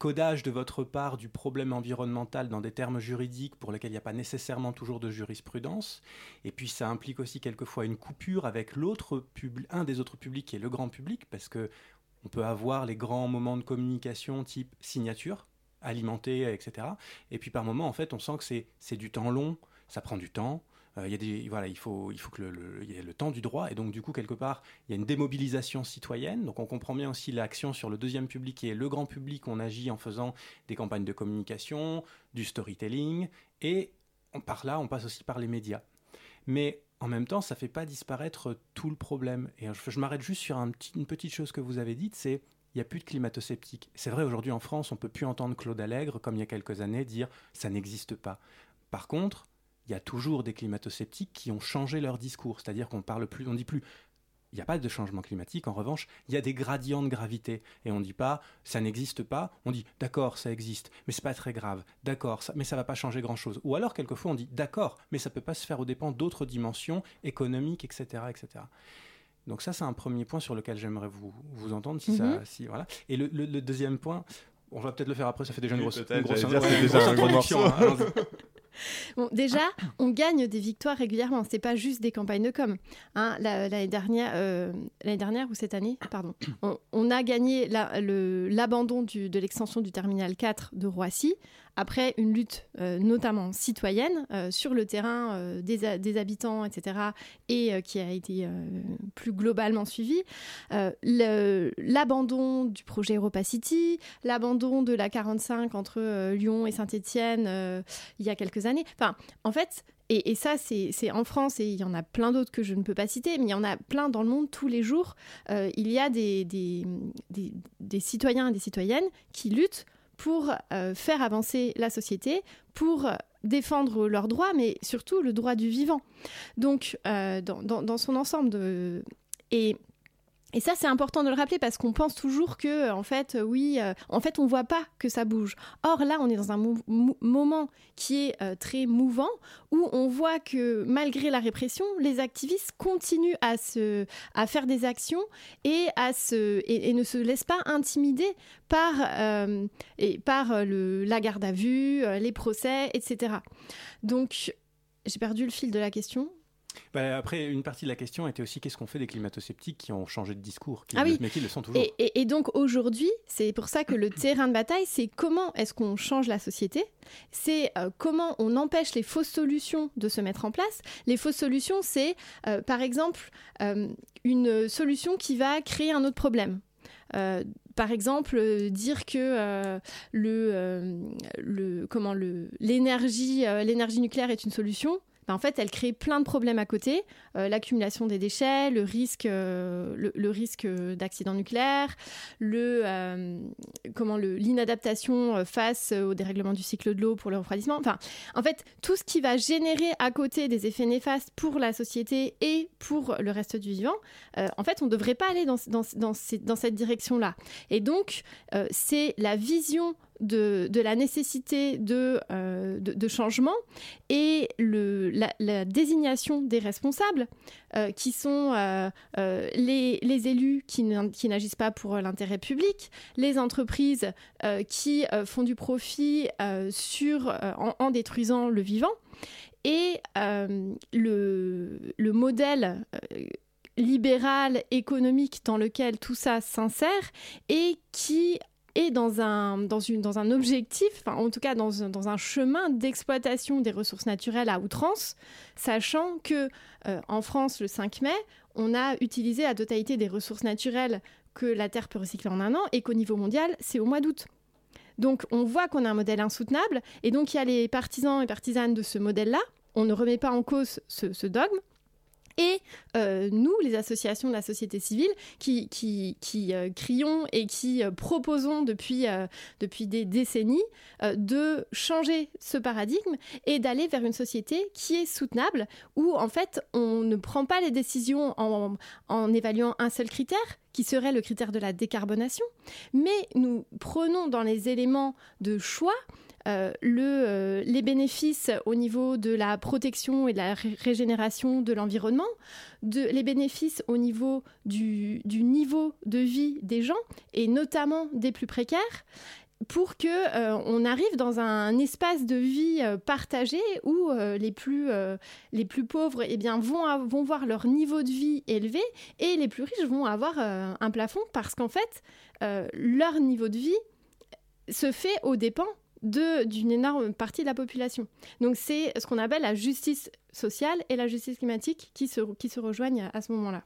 codage de votre part du problème environnemental dans des termes juridiques pour lesquels il n'y a pas nécessairement toujours de jurisprudence. Et puis ça implique aussi quelquefois une coupure avec l'autre un des autres publics qui est le grand public, parce que on peut avoir les grands moments de communication type signature, alimenté, etc. Et puis par moment, en fait, on sent que c'est du temps long, ça prend du temps, Euh, il y a des, voilà, il faut, il faut que le, y ait le temps du droit. Et donc, du coup, quelque part, il y a une démobilisation citoyenne. Donc, on comprend bien aussi l'action sur le deuxième public qui est le grand public. On agit en faisant des campagnes de communication, du storytelling. Et on, par là, on passe aussi par les médias. Mais en même temps, ça ne fait pas disparaître tout le problème. Et je, m'arrête juste sur une petite chose que vous avez dite, c'est il n'y a plus de climato-sceptiques. C'est vrai, aujourd'hui en France, on ne peut plus entendre Claude Allègre, comme il y a quelques années, dire ça n'existe pas. Par contre, il y a toujours des climato-sceptiques qui ont changé leur discours. C'est-à-dire qu'on parle plus, on dit plus il n'y a pas de changement climatique. En revanche, il y a des gradients de gravité. Et on ne dit pas ça n'existe pas. On dit d'accord, ça existe, mais c'est pas très grave. D'accord, mais ça va pas changer grand-chose. Ou alors, quelquefois, on dit d'accord, mais ça peut pas se faire aux dépens d'autres dimensions économiques, etc., etc. Donc ça, c'est un premier point sur lequel j'aimerais vous, vous entendre. Si ça, si, voilà. Et le, le- le deuxième point, on va peut-être le faire après, ça fait déjà une grosse, une grosse, une introduction, hein. Déjà, on gagne des victoires régulièrement. C'est pas juste des campagnes de com. Hein, la- l'année dernière, euh, l'année dernière ou cette année, pardon, on, a gagné l'abandon de l'extension du terminal 4 de Roissy après une lutte euh, notamment citoyenne euh, sur le terrain euh, des, des habitants, etc., et qui a été plus globalement suivie. L'abandon du projet Europa City, l'abandon de la 45 entre Lyon et Saint-Étienne il y a quelques années. Enfin, en fait, et, et ça, c'est en France, et il y en a plein d'autres que je ne peux pas citer, mais il y en a plein dans le monde tous les jours. Il y a des, des, des- des citoyens et des citoyennes qui luttent pour euh, faire avancer la société, pour défendre leurs droits, mais surtout le droit du vivant. Donc, euh, dans, son ensemble, de... et ça, c'est important de le rappeler parce qu'on pense toujours que, en fait, euh, oui, euh, en fait, on voit pas que ça bouge. Or, là, on est dans un moment qui est euh, très mouvant où on voit que, malgré la répression, les activistes continuent à, se, à faire des actions et, à se, et, ne se laissent pas intimider par, euh, et par euh, le, la garde à vue, euh, les procès, etc. Donc, j'ai perdu le fil de la question. Bah, après, une partie de la question était aussi qu'est-ce qu'on fait des climato-sceptiques qui ont changé de discours, qui, Ah oui. mais qui le sont toujours. Et, et- et donc aujourd'hui, c'est pour ça que le terrain de bataille, c'est comment est-ce qu'on change la société, c'est euh, comment on empêche les fausses solutions de se mettre en place? Les fausses solutions, c'est euh, par exemple euh, une solution qui va créer un autre problème. Par exemple, euh, dire que euh, le, euh, le, comment le, l'énergie, l'énergie nucléaire est une solution. En fait, elle crée plein de problèmes à côté. Euh, l'accumulation des déchets, le risque, euh, le, risque euh, d'accident nucléaire, le, l'inadaptation face au dérèglement du cycle de l'eau pour le refroidissement. Enfin, en fait, tout ce qui va générer à côté des effets néfastes pour la société et pour le reste du vivant, en fait, on ne devrait pas aller dans, cette direction-là. Et donc, c'est la vision de, la nécessité de, euh, changement et la, désignation des responsables euh, qui sont euh, les, élus qui n'agissent pas pour l'intérêt public, les entreprises qui font du profit en, détruisant le vivant. Et le, le modèle libéral économique dans lequel tout ça s'insère et qui est dans un, dans une, dans un objectif, en tout cas dans, un- dans un chemin d'exploitation des ressources naturelles à outrance, sachant que euh, en France, le 5 mai, on a utilisé la totalité des ressources naturelles que la Terre peut recycler en un an et qu'au niveau mondial, c'est au mois d'août. Donc on voit qu'on a un modèle insoutenable et donc il y a les partisans et partisanes de ce modèle-là. On ne remet pas en cause ce dogme. Et euh, nous, les associations de la société civile, qui, qui, qui, euh, crions et qui euh, proposons depuis, depuis des décennies de changer ce paradigme et d'aller vers une société qui est soutenable, où en fait on ne prend pas les décisions en, en évaluant un seul critère, qui serait le critère de la décarbonation, mais nous prenons dans les éléments de choix euh, euh, les bénéfices au niveau de la protection et de la ré- régénération de l'environnement, les bénéfices au niveau du, niveau de vie des gens, et notamment des plus précaires, pour que euh, on arrive dans un espace de vie euh, partagé où les plus les plus pauvres eh bien vont vont voir leur niveau de vie élevé et les plus riches vont avoir un plafond parce qu'en fait leur niveau de vie se fait aux dépens d'une énorme partie de la population. Donc c'est ce qu'on appelle la justice sociale et la justice climatique qui se, qui se rejoignent à ce moment-là.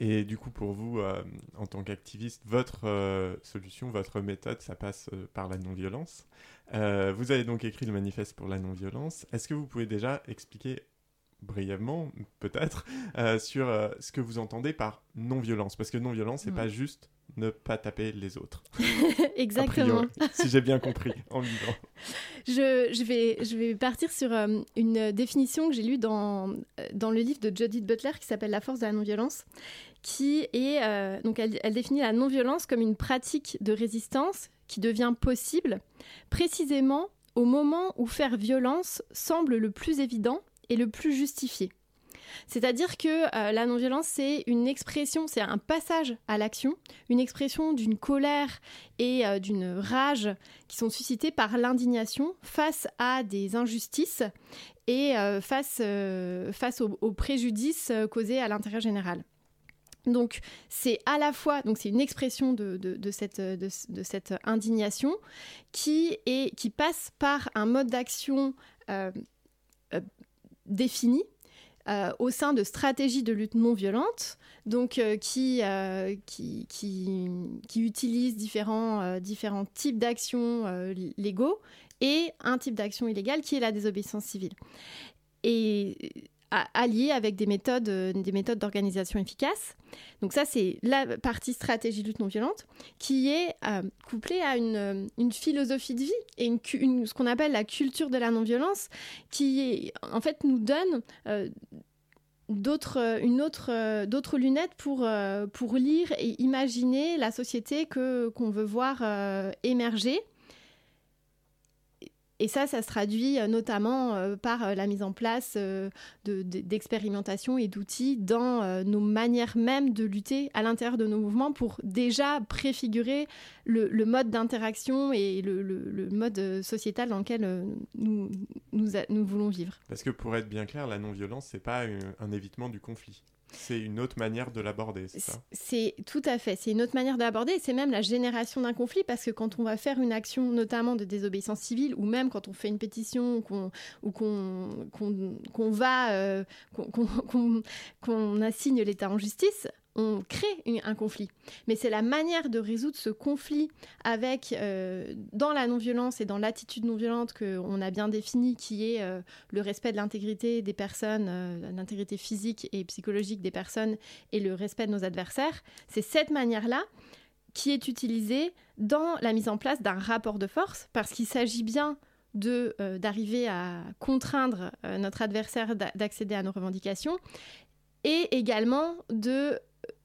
Et du coup, pour vous, euh, en tant qu'activiste, votre euh, solution, votre méthode, ça passe euh, par la non-violence. vous avez donc écrit le manifeste pour la non-violence. Est-ce que vous pouvez déjà expliquer brièvement, peut-être, sur ce que vous entendez par non-violence? Parce que non-violence, c'est pas juste ne pas taper les autres. Exactement. si j'ai bien compris en lisant. Je, je, vais, je vais partir sur euh, une définition que j'ai lue dans, dans le livre de Judith Butler qui s'appelle La force de la non-violence, qui est, euh, donc elle, elle définit la non-violence comme une pratique de résistance qui devient possible précisément au moment où faire violence semble le plus évident et le plus justifié. C'est-à-dire que euh, la non-violence, c'est une expression, c'est un passage à l'action, une expression d'une colère et euh, d'une rage qui sont suscitées par l'indignation face à des injustices et euh, face, aux, préjudices causés à l'intérêt général. Donc c'est à la fois donc c'est une expression de, cette, indignation qui passe par un mode d'action défini euh, au sein de stratégies de lutte non violente, donc euh, euh, qui, utilisent différents, différents types d'actions légaux et un type d'action illégale qui est la désobéissance civile. Allié avec des méthodes, des méthodes d'organisation efficaces. Donc ça, c'est la partie stratégie lutte non violente qui est couplée à une, une, philosophie de vie et une, ce qu'on appelle la culture de la non-violence qui est, en fait nous donne d'autres une autre d'autres lunettes pour pour lire et imaginer la société que qu'on veut voir émerger et ça, ça se traduit euh, notamment euh, par euh, la mise en place d'expérimentations et d'outils dans nos manières même de lutter à l'intérieur de nos mouvements pour déjà préfigurer le, mode d'interaction et le, mode sociétal dans lequel nous, voulons vivre. Parce que pour être bien clair, la non-violence, c'est pas un évitement du conflit. C'est une autre manière de l'aborder, c'est ça C'est tout à fait. C'est une autre manière de l'aborder. C'est même la génération d'un conflit parce que quand on va faire une action, notamment de désobéissance civile, ou même quand on fait une pétition ou qu'on va, euh, qu'on assigne l'État en justice, on crée un conflit. Mais c'est la manière de résoudre ce conflit avec, euh, dans la non-violence et dans l'attitude non-violente qu'on a bien définie, qui est euh, le respect de l'intégrité des personnes, euh, l'intégrité physique et psychologique des personnes et le respect de nos adversaires. C'est cette manière-là qui est utilisée dans la mise en place d'un rapport de force, parce qu'il s'agit bien de d'arriver à contraindre notre adversaire d'accéder à nos revendications et également de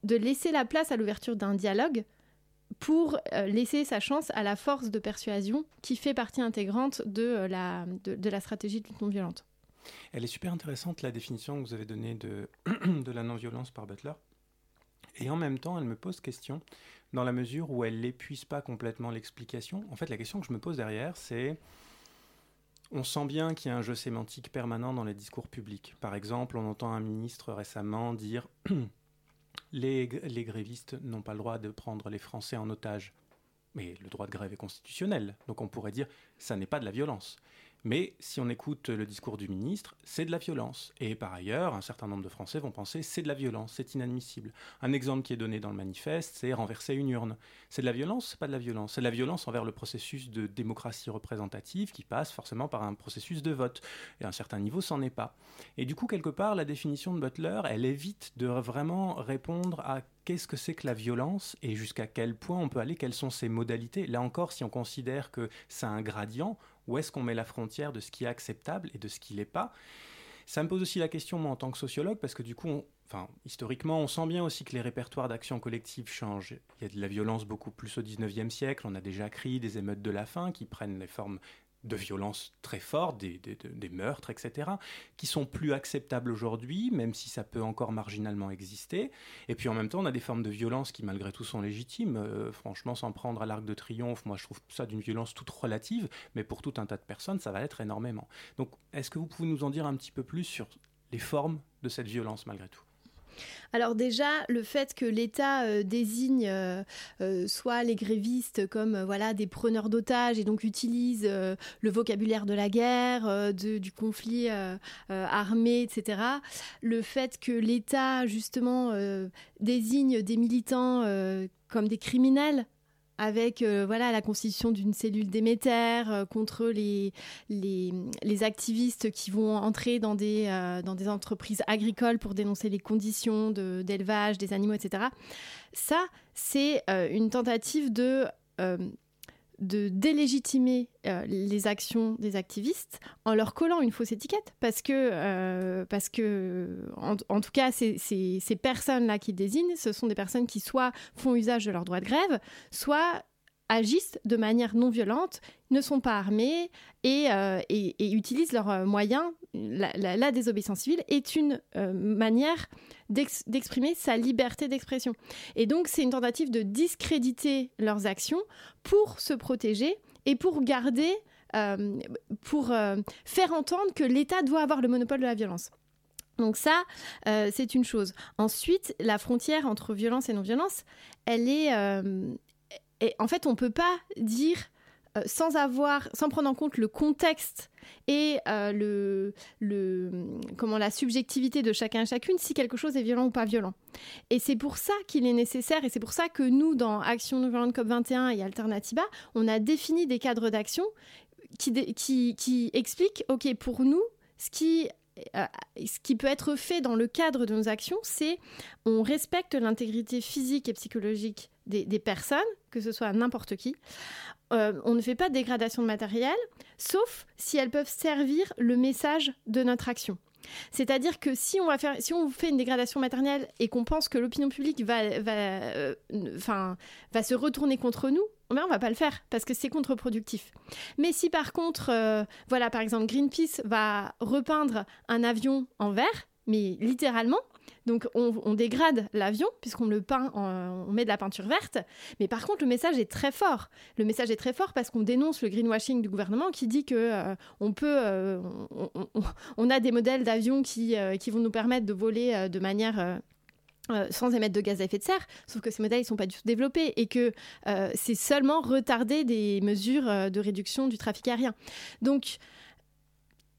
de laisser la place à l'ouverture d'un dialogue pour euh, laisser sa chance à la force de persuasion qui fait partie intégrante de, euh, la, de, la stratégie de lutte non violente. Elle est super intéressante, la définition que vous avez donnée de, de la non-violence par Butler. Et en même temps, elle me pose question, dans la mesure où elle n'épuise pas complètement l'explication. En fait, la question que je me pose derrière, c'est... On sent bien qu'il y a un jeu sémantique permanent dans les discours publics. Par exemple, on entend un ministre récemment dire les, grévistes n'ont pas le droit de prendre les Français en otage. Mais le droit de grève est constitutionnel, donc on pourrait dire ça n'est pas de la violence. Mais si on écoute le discours du ministre, c'est de la violence. Et par ailleurs, un certain nombre de Français vont penser c'est de la violence, c'est inadmissible. Un exemple qui est donné dans le manifeste, c'est renverser une urne. C'est de la violence, c'est pas de la violence. C'est de la violence envers le processus de démocratie représentative qui passe forcément par un processus de vote. Et à un certain niveau, c'en est pas. Et du coup, quelque part, la définition de Butler, elle évite de vraiment répondre à qu'est-ce que c'est que la violence et jusqu'à quel point on peut aller, quelles sont ses modalités. Là encore, si on considère que c'est un gradient, où est-ce qu'on met la frontière de ce qui est acceptable et de ce qui l'est pas? Ça me pose aussi la question, moi, en tant que sociologue, parce que du coup, historiquement, on sent bien aussi que les répertoires d'action collective changent. Il y a de la violence beaucoup plus au 19e siècle. On a déjà crié des émeutes de la faim qui prennent les formes de violences très fortes, des, meurtres, etc., qui sont plus acceptables aujourd'hui, même si ça peut encore marginalement exister. Et puis en même temps, on a des formes de violence qui malgré tout sont légitimes. Euh, franchement, sans prendre à l'arc de triomphe, moi je trouve ça d'une violence toute relative, mais pour tout un tas de personnes, ça va être énormément. Donc, est-ce que vous pouvez nous en dire un petit peu plus sur les formes de cette violence malgré tout? Alors déjà, le fait que l'État euh, désigne euh, euh, soit les grévistes comme voilà des preneurs d'otages et donc utilise le vocabulaire de la guerre, du conflit armé, etc. Le fait que l'État justement désigne des militants comme des criminels avec euh, voilà la constitution d'une cellule d'émetteurs euh, contre les, les, les, activistes qui vont entrer dans des, euh, dans des entreprises agricoles pour dénoncer les conditions d'élevage des animaux, etc. Ça, c'est une tentative de de délégitimer les actions des activistes en leur collant une fausse étiquette. Parce que, parce que en, en tout cas, ces, ces, ces personnes-là qui désignent, ce sont des personnes qui soit font usage de leur droit de grève, soit agissent de manière non violente, ne sont pas armés et, et, utilisent leurs moyens. La, désobéissance civile est une manière d'exprimer sa liberté d'expression. Et donc, c'est une tentative de discréditer leurs actions pour se protéger et pour garder, euh, pour euh, faire entendre que l'État doit avoir le monopole de la violence. Donc ça, euh, c'est une chose. Ensuite, la frontière entre violence et non-violence, elle est... Et en fait, on peut pas dire euh, sans avoir, sans prendre en compte le contexte et euh, le, le, comment la subjectivité de chacun et chacune, si quelque chose est violent ou pas violent. Et c'est pour ça qu'il est nécessaire, et c'est pour ça que nous, dans Action non violente COP21 et Alternativa, on a défini des cadres d'action qui, qui, qui expliquent, OK, pour nous, ce qui euh, ce qui peut être fait dans le cadre de nos actions, c'est on respecte l'intégrité physique et psychologique des, personnes, que ce soit n'importe qui. Euh, on ne fait pas de dégradation de matériel, sauf si elles peuvent servir le message de notre action. C'est-à-dire que si on, va faire, si on fait une dégradation matérielle et qu'on pense que l'opinion publique va, va, euh, va se retourner contre nous, mais on va pas le faire parce que c'est contre-productif. Mais si par contre, euh, voilà, par exemple, Greenpeace va repeindre un avion en vert, mais littéralement, donc on, dégrade l'avion puisqu'on le peint, on met de la peinture verte. Mais par contre, le message est très fort. Le message est très fort parce qu'on dénonce le greenwashing du gouvernement qui dit que euh, on peut, euh, on, a des modèles d'avions qui, euh, qui vont nous permettre de voler de manière sans émettre de gaz à effet de serre, sauf que ces modèles ne sont pas du tout développés et que c'est seulement retarder des mesures de réduction du trafic aérien. Donc,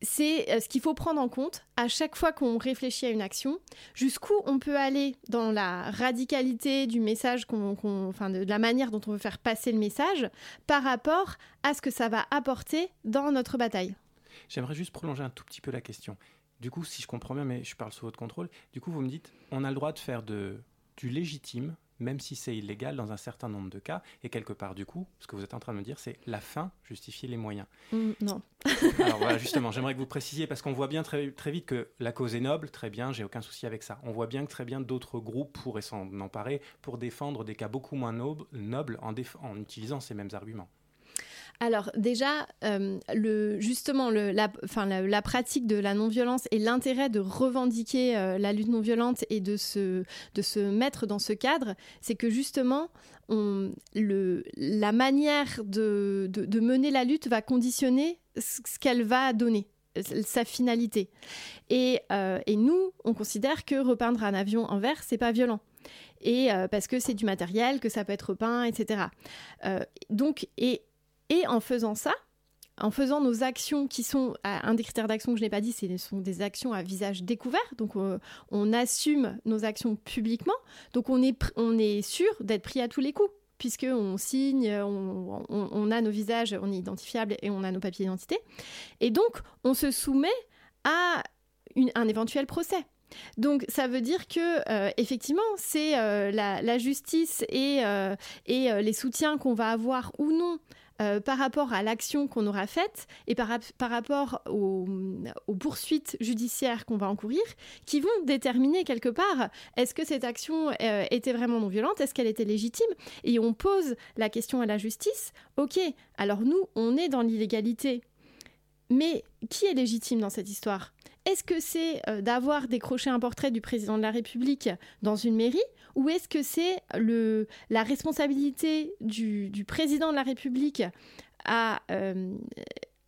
c'est euh, ce qu'il faut prendre en compte à chaque fois qu'on réfléchit à une action, jusqu'où on peut aller dans la radicalité du message, enfin de, la manière dont on veut faire passer le message, par rapport à ce que ça va apporter dans notre bataille. J'aimerais juste prolonger un tout petit peu la question. Du coup, si je comprends bien, mais je parle sous votre contrôle, du coup, vous me dites, on a le droit de faire du légitime même si c'est illégal dans un certain nombre de cas. Et quelque part, du coup, ce que vous êtes en train de me dire, c'est la fin justifie les moyens. Mm, non. Alors voilà, justement, j'aimerais que vous précisiez, parce qu'on voit bien très, très vite que la cause est noble, très bien, j'ai aucun souci avec ça. On voit bien que très bien d'autres groupes pourraient s'en emparer pour défendre des cas beaucoup moins nobles, nobles en, en utilisant ces mêmes arguments. Alors déjà, euh, justement, la, pratique de la non-violence et l'intérêt de revendiquer euh, la lutte non-violente et de se, de se mettre dans ce cadre, c'est que justement, la manière de, de, mener la lutte va conditionner ce, qu'elle va donner sa finalité. Et, euh, nous, on considère que repeindre un avion en vert, c'est pas violent. Et parce que c'est du matériel, que ça peut être repeint, etc. donc, et et en faisant ça, en faisant nos actions qui sont, un des critères d'action que je n'ai pas dit, ce sont des actions à visage découvert. Donc euh, on, assume nos actions publiquement. Donc on est, on est sûr d'être pris à tous les coups puisqu'on signe, on, a nos visages, on est identifiable et on a nos papiers d'identité. Et donc, on se soumet à un éventuel procès. Donc ça veut dire que euh, effectivement c'est euh, la, justice et, et les soutiens qu'on va avoir ou non euh, par rapport à l'action qu'on aura faite et par, rapport aux, poursuites judiciaires qu'on va encourir, qui vont déterminer quelque part est-ce que cette action euh, était vraiment non violente, est-ce qu'elle était légitime Et on pose la question à la justice, ok, alors nous, on est dans l'illégalité, mais qui est légitime dans cette histoire? Est-ce que c'est euh, d'avoir décroché un portrait du président de la République dans une mairie ou est-ce que c'est la responsabilité du, président de la République euh,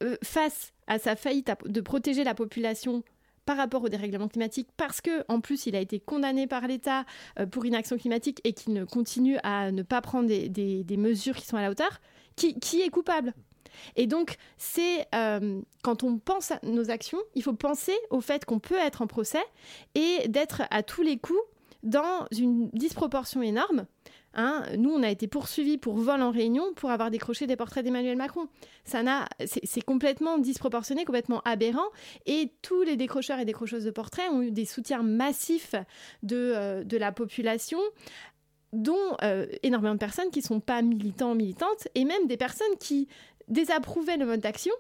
euh, face à sa faillite de protéger la population par rapport au dérèglement climatique parce que en plus il a été condamné par l'État euh, pour inaction climatique et qu'il ne continue à ne pas prendre des, mesures qui sont à la hauteur, qui, est coupable. Et donc, c'est quand on pense à nos actions, il faut penser au fait qu'on peut être en procès et d'être à tous les coups dans une disproportion énorme. Hein, nous, on a été poursuivis pour vol en réunion pour avoir décroché des portraits d'Emmanuel Macron. Ça c'est complètement disproportionné, complètement aberrant. Et tous les décrocheurs et décrocheuses de portraits ont eu des soutiens massifs de, euh, de la population dont euh, énormément de personnes qui ne sont pas militants, militantes, et même des personnes qui désapprouvaient le mode d'action,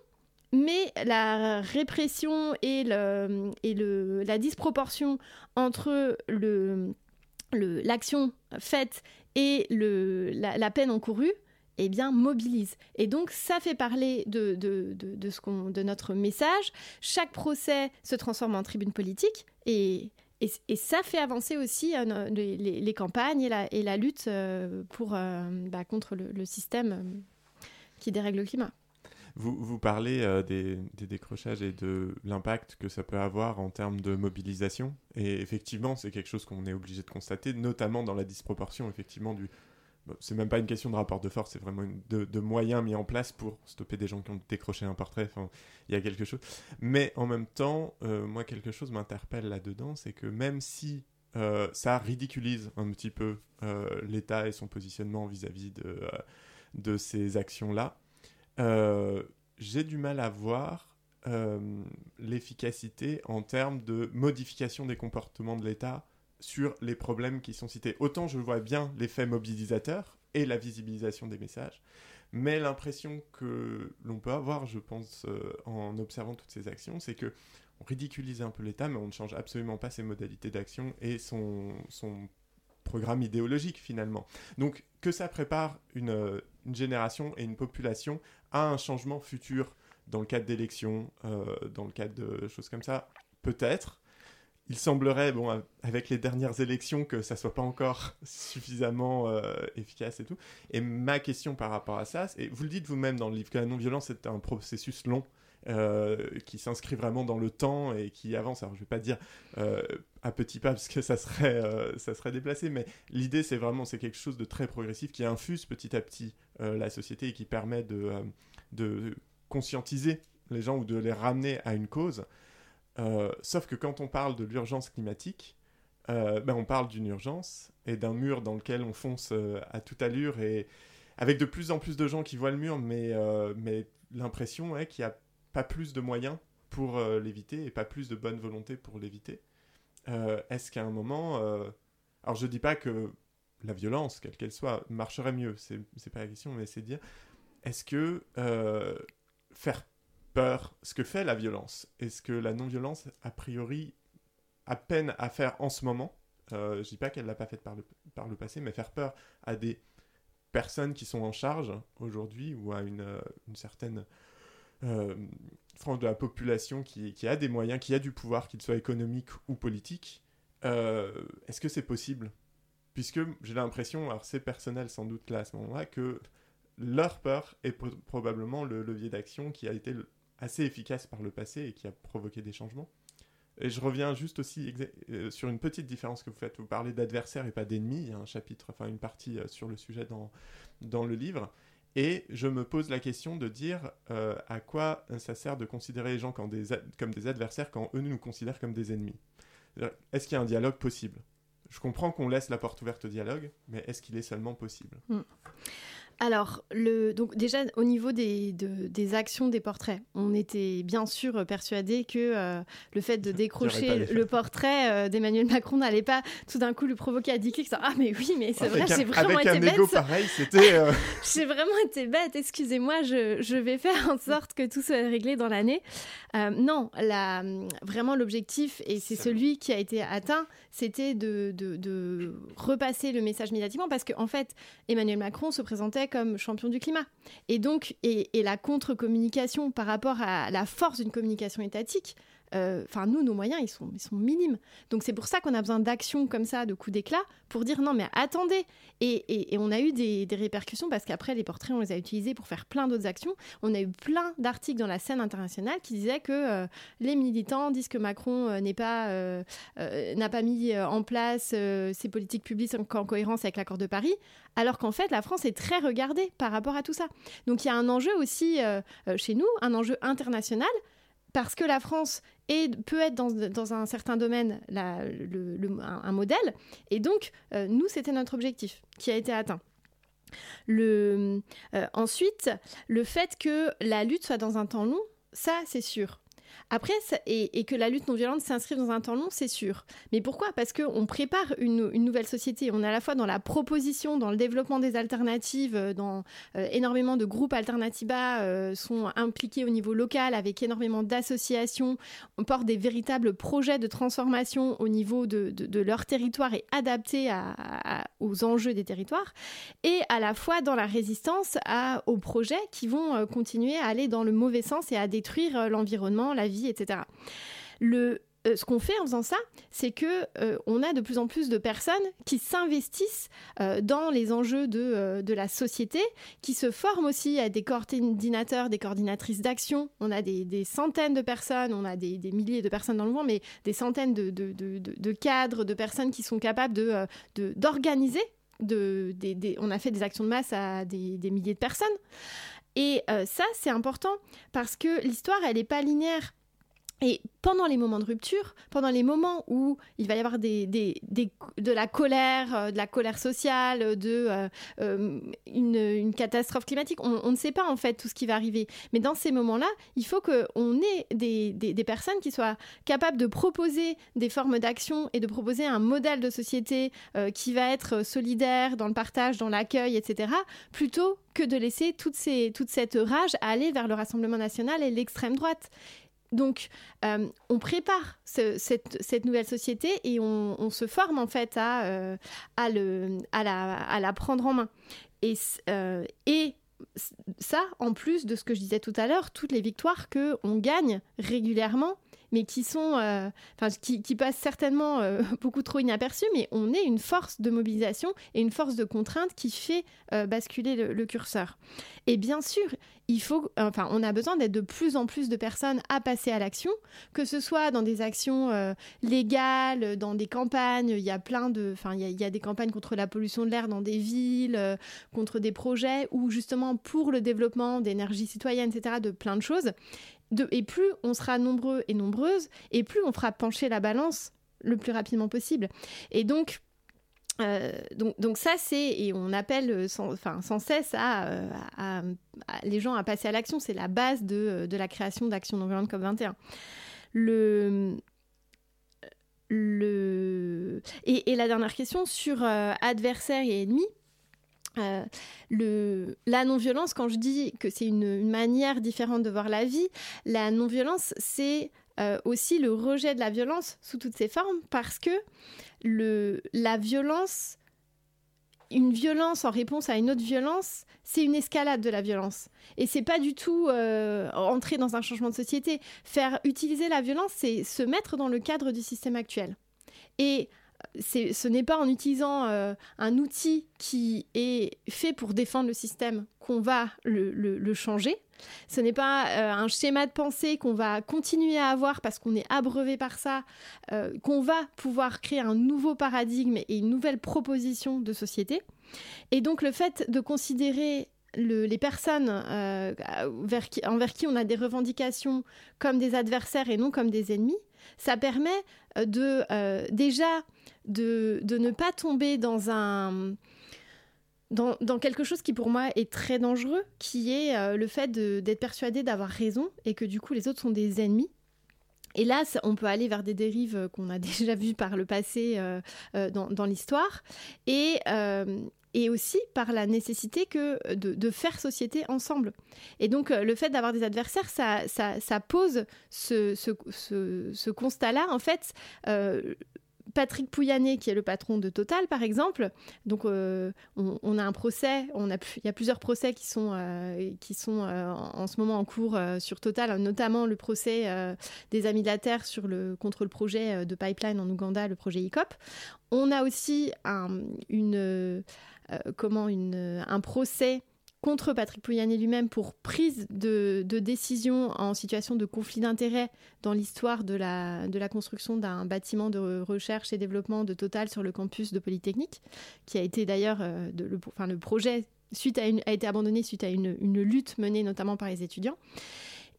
mais la répression et, le, et le, la disproportion entre le, l'action faite et le, la, peine encourue, eh bien, mobilise. Et donc, ça fait parler de, de, de, ce de notre message. Chaque procès se transforme en tribune politique et, et, ça fait avancer aussi euh, les, campagnes et la, et la lutte euh, pour, euh, bah, contre le, système qui dérègle le climat. Vous, vous parlez euh, des, décrochages et de l'impact que ça peut avoir en termes de mobilisation. Et effectivement, c'est quelque chose qu'on est obligé de constater, notamment dans la disproportion, effectivement, du... bon, c'est même pas une question de rapport de force, c'est vraiment de, moyens mis en place pour stopper des gens qui ont décroché un portrait. Enfin, il y a quelque chose. Mais en même temps, euh, moi, quelque chose m'interpelle là-dedans, c'est que même si euh, ça ridiculise un petit peu l'État et son positionnement vis-à-vis de ces actions-là, euh, j'ai du mal à voir euh, l'efficacité en termes de modification des comportements de l'État sur les problèmes qui sont cités. Autant je vois bien l'effet mobilisateur et la visibilisation des messages, mais l'impression que l'on peut avoir, je pense, euh, en observant toutes ces actions, c'est que on ridiculise un peu l'État, mais on ne change absolument pas ses modalités d'action et son, programme idéologique finalement. Donc que ça prépare une, une génération et une population à un changement futur dans le cadre d'élections, euh, dans le cadre de choses comme ça, peut-être. Il semblerait, bon, avec les dernières élections, que ça soit pas encore suffisamment euh, efficace et tout. Et ma question par rapport à ça, et vous le dites vous-même dans le livre, que la non-violence est un processus long euh, qui s'inscrit vraiment dans le temps et qui avance. Alors je vais pas dire à petits pas parce que ça serait, euh, ça serait déplacé, mais l'idée c'est vraiment c'est quelque chose de très progressif qui infuse petit à petit euh, la société et qui permet de, euh, de conscientiser les gens ou de les ramener à une cause. Sauf que quand on parle de l'urgence climatique, ben on parle d'une urgence et d'un mur dans lequel on fonce à toute allure et avec de plus en plus de gens qui voient le mur, mais, mais l'impression est qu'il n'y a pas plus de moyens pour l'éviter et pas plus de bonne volonté pour l'éviter. Euh, Est-ce qu'à un moment, euh, alors je dis pas que la violence, quelle qu'elle soit, marcherait mieux, c'est pas la question, mais c'est dire, est-ce que euh, faire peur, ce que fait la violence, et ce que la non-violence, a priori, a peine à faire en ce moment, je dis pas qu'elle l'a pas fait par le, passé, mais faire peur à des personnes qui sont en charge aujourd'hui ou à une, certaine frange de la population qui, a des moyens, qui a du pouvoir, qu'il soit économique ou politique, euh, est-ce que c'est possible? Puisque j'ai l'impression, alors c'est personnel sans doute là à ce moment-là, que leur peur est pro- probablement le levier d'action qui a été assez efficace par le passé et qui a provoqué des changements. Et je reviens juste aussi euh, sur une petite différence que vous faites. Vous parlez d'adversaire et pas d'ennemi. Il y a un chapitre, enfin une partie euh, sur le sujet dans, dans le livre. Et je me pose la question de dire euh, à quoi ça sert de considérer les gens comme des, adversaires quand eux nous considèrent comme des ennemis. Est-ce qu'il y a un dialogue possible? Je comprends qu'on laisse la porte ouverte au dialogue, mais est-ce qu'il est seulement possible? Mm. Alors, le, donc déjà au niveau des, de- des actions des portraits, on était bien sûr persuadé que euh, le fait de décrocher le portrait euh, d'Emmanuel Macron n'allait pas tout d'un coup lui provoquer à 10 clics. Ah mais oui, mais c'est vrai, Avec un- j'ai vraiment avec été un bête. pareil, c'était, euh, j'ai vraiment été bête. Excusez-moi, je, je vais faire en sorte que tout soit réglé dans l'année. Euh, non, la, vraiment l'objectif et c'est celui qui a été atteint, c'était de, de- de repasser le message médiatiquement parce qu'en en fait, Emmanuel Macron se présentait comme champion du climat. Et donc, et, la contre-communication par rapport à la force d'une communication étatique, enfin nous, nos moyens, ils sont, minimes. Donc c'est pour ça qu'on a besoin d'actions comme ça, de coups d'éclat, pour dire non mais attendez. Et, on a eu des, répercussions parce qu'après les portraits, on les a utilisés pour faire plein d'autres actions. On a eu plein d'articles dans la scène internationale qui disaient que les militants disent que Macron n'est pas n'a pas mis en place ses politiques publiques en, en cohérence avec l'accord de Paris, alors qu'en fait la France est très regardée par rapport à tout ça. Donc il y a un enjeu aussi euh, euh, chez nous, un enjeu international, parce que la France est, peut être dans, un certain domaine un, modèle, et donc euh, nous c'était notre objectif qui a été atteint. Le, ensuite, le fait que la lutte soit dans un temps long, ça c'est sûr. Après, et, que la lutte non violente s'inscrive dans un temps long, c'est sûr. Mais pourquoi? Parce qu'on prépare une, nouvelle société. On est à la fois dans la proposition, dans le développement des alternatives, euh, dans euh, énormément de groupes Alternativa euh, sont impliqués au niveau local avec énormément d'associations. On porte des véritables projets de transformation au niveau de, leur territoire et adaptés aux enjeux des territoires. Et à la fois dans la résistance aux projets qui vont continuer à aller dans le mauvais sens et à détruire l'environnement, la vie, etc. Le, euh, ce qu'on fait en faisant ça, c'est que euh, on a de plus en plus de personnes qui s'investissent euh, dans les enjeux de, de, la société, qui se forment aussi à des coordinateurs, des coordinatrices d'action. On a des, des, centaines de personnes, on a des, des, milliers de personnes dans le monde, mais des centaines de, de, de cadres, de personnes qui sont capables d'organiser. On a fait des actions de masse à des, milliers de personnes. Et ça, c'est important parce que l'histoire, elle n'est pas linéaire. Et pendant les moments de rupture, pendant les moments où il va y avoir de la colère, euh, de la colère sociale, de euh, euh, une, catastrophe climatique, on, ne sait pas en fait tout ce qui va arriver. Mais dans ces moments-là, il faut qu'on ait des, personnes qui soient capables de proposer des formes d'action et de proposer un modèle de société qui va être solidaire dans le partage, dans l'accueil, etc., plutôt que de laisser toute cette rage aller vers le Rassemblement national et l'extrême droite. Donc, euh, on prépare cette, nouvelle société et on, se forme en fait à, euh, la, prendre en main. Et, euh, et ça, en plus de ce que je disais tout à l'heure, toutes les victoires que on gagne régulièrement mais qui sont, euh, enfin, qui, passent certainement euh, beaucoup trop inaperçus, mais on est une force de mobilisation et une force de contrainte qui fait euh, basculer le, curseur. Et bien sûr, il faut, enfin, on a besoin d'être de plus en plus de personnes à passer à l'action, que ce soit dans des actions légales, dans des campagnes. Il y a plein de, enfin, il y, a des campagnes contre la pollution de l'air dans des villes, contre des projets, ou justement pour le développement d'énergie citoyenne, etc., de plein de choses et plus on sera nombreux et nombreuses, et plus on fera pencher la balance le plus rapidement possible. Et donc, euh, donc, ça, c'est, et on appelle sans, cesse à, les gens à passer à l'action, c'est la base de, la création d'Action non violente COP21. Le, le, et, la dernière question sur euh, adversaire et ennemi. Euh, la non-violence, quand je dis que c'est une, manière différente de voir la vie, la non-violence, c'est euh, aussi le rejet de la violence sous toutes ses formes, parce que la violence, une violence en réponse à une autre violence, c'est une escalade de la violence. Et c'est pas du tout euh, entrer dans un changement de société. Faire utiliser la violence, c'est se mettre dans le cadre du système actuel. Et ce n'est pas en utilisant euh, un outil qui est fait pour défendre le système qu'on va le, changer. Ce n'est pas euh, un schéma de pensée qu'on va continuer à avoir parce qu'on est abreuvé par ça, euh, qu'on va pouvoir créer un nouveau paradigme et une nouvelle proposition de société. Et donc le fait de considérer les personnes envers qui on a des revendications comme des adversaires et non comme des ennemis, ça permet de déjà de, ne pas tomber dans un... Dans, quelque chose qui pour moi est très dangereux, qui est euh, le fait d'être persuadé d'avoir raison et que du coup les autres sont des ennemis. Et là, on peut aller vers des dérives qu'on a déjà vues par le passé euh, euh, dans, l'histoire, et, et aussi par la nécessité que de, faire société ensemble. Et donc, le fait d'avoir des adversaires, ça, pose ce, constat-là, en fait Patrick Pouyanné, qui est le patron de Total, par exemple, donc on, a un procès, il y a plusieurs procès qui sont, en ce moment en cours sur Total, notamment le procès des Amis de la Terre contre le projet de pipeline en Ouganda, le projet ICOP. On a aussi un, une, comment une, un procès contre Patrick Pouyanné lui-même pour prise de, décision en situation de conflit d'intérêts dans l'histoire de la, construction d'un bâtiment de recherche et développement de Total sur le campus de Polytechnique, qui a été d'ailleurs, euh, le, enfin, le projet suite à a été abandonné suite à une, une, lutte menée notamment par les étudiants.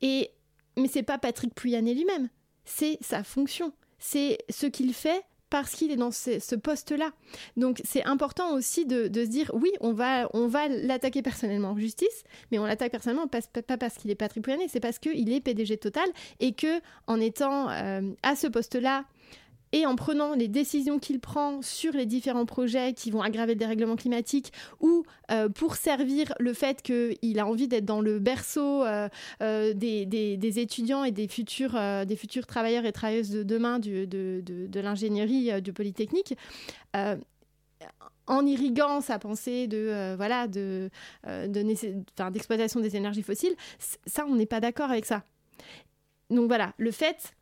Et, mais c'est pas Patrick Pouyanné lui-même, c'est sa fonction, c'est ce qu'il fait parce qu'il est dans ce, poste-là. Donc c'est important aussi de, se dire oui, on va, on va l'attaquer personnellement en justice, mais on l'attaque personnellement pas, parce qu'il est Patrick Pouyanné, c'est parce qu'il est PDG Total et que en étant euh, à ce poste-là, et en prenant les décisions qu'il prend sur les différents projets qui vont aggraver le dérèglement climatique ou euh, pour servir le fait qu'il a envie d'être dans le berceau euh, euh, des, étudiants et des futurs, des futurs travailleurs et travailleuses de demain de, de l'ingénierie du Polytechnique en irriguant sa pensée de voilà de d'exploitation des énergies fossiles, ça on n'est pas d'accord avec ça. Donc voilà, le fait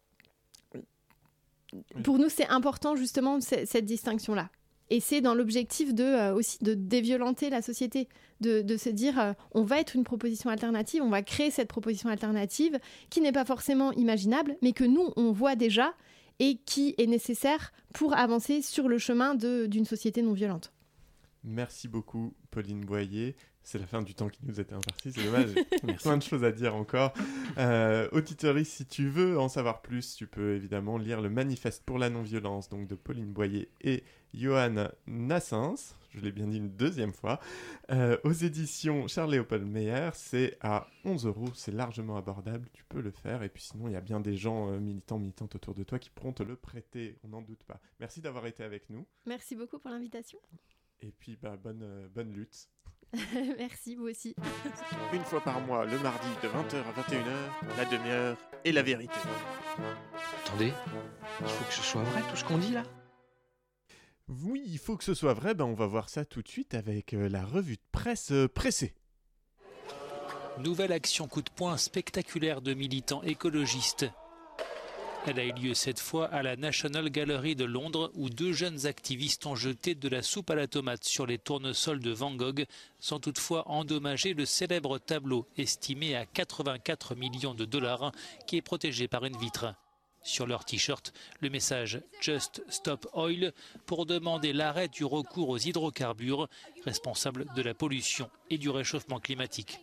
pour nous, c'est important justement cette distinction-là. Et c'est dans l'objectif de euh, aussi de déviolenter la société, de, se dire euh, on va être une proposition alternative, on va créer cette proposition alternative qui n'est pas forcément imaginable, mais que nous on voit déjà et qui est nécessaire pour avancer sur le chemin d'une société non violente. Merci beaucoup, Pauline Boyer. C'est la fin du temps qui nous était imparti, c'est dommage. Il y a plein de choses à dire encore. Euh, si tu veux en savoir plus, tu peux évidemment lire le manifeste pour la non-violence donc de Pauline Boyer et Johan Nassens. Je l'ai bien dit une deuxième fois. Euh, aux éditions Charles-Léopold Meyer, c'est à 11 euros, c'est largement abordable, tu peux le faire. Et puis sinon, il y a bien des gens euh, militants, militantes autour de toi qui pourront te le prêter, on n'en doute pas. Merci d'avoir été avec nous. Merci beaucoup pour l'invitation. Et puis, bah, bonne, euh, bonne lutte. Merci, vous aussi. Une fois par mois, le mardi de 20h à 21h, la demi-heure et la vérité. Attendez, il faut que ce soit vrai tout ce qu'on dit là? Oui, il faut que ce soit vrai, ben on va voir ça tout de suite avec euh, la revue de presse euh, pressée. Nouvelle action coup de poing spectaculaire de militants écologistes elle a eu lieu cette fois à la National Gallery de Londres où deux jeunes activistes ont jeté de la soupe à la tomate sur les tournesols de Van Gogh sans toutefois endommager le célèbre tableau estimé à 84 millions de dollars qui est protégé par une vitre. Sur leur t-shirt, le message Just Stop Oil pour demander l'arrêt du recours aux hydrocarbures responsables de la pollution et du réchauffement climatique.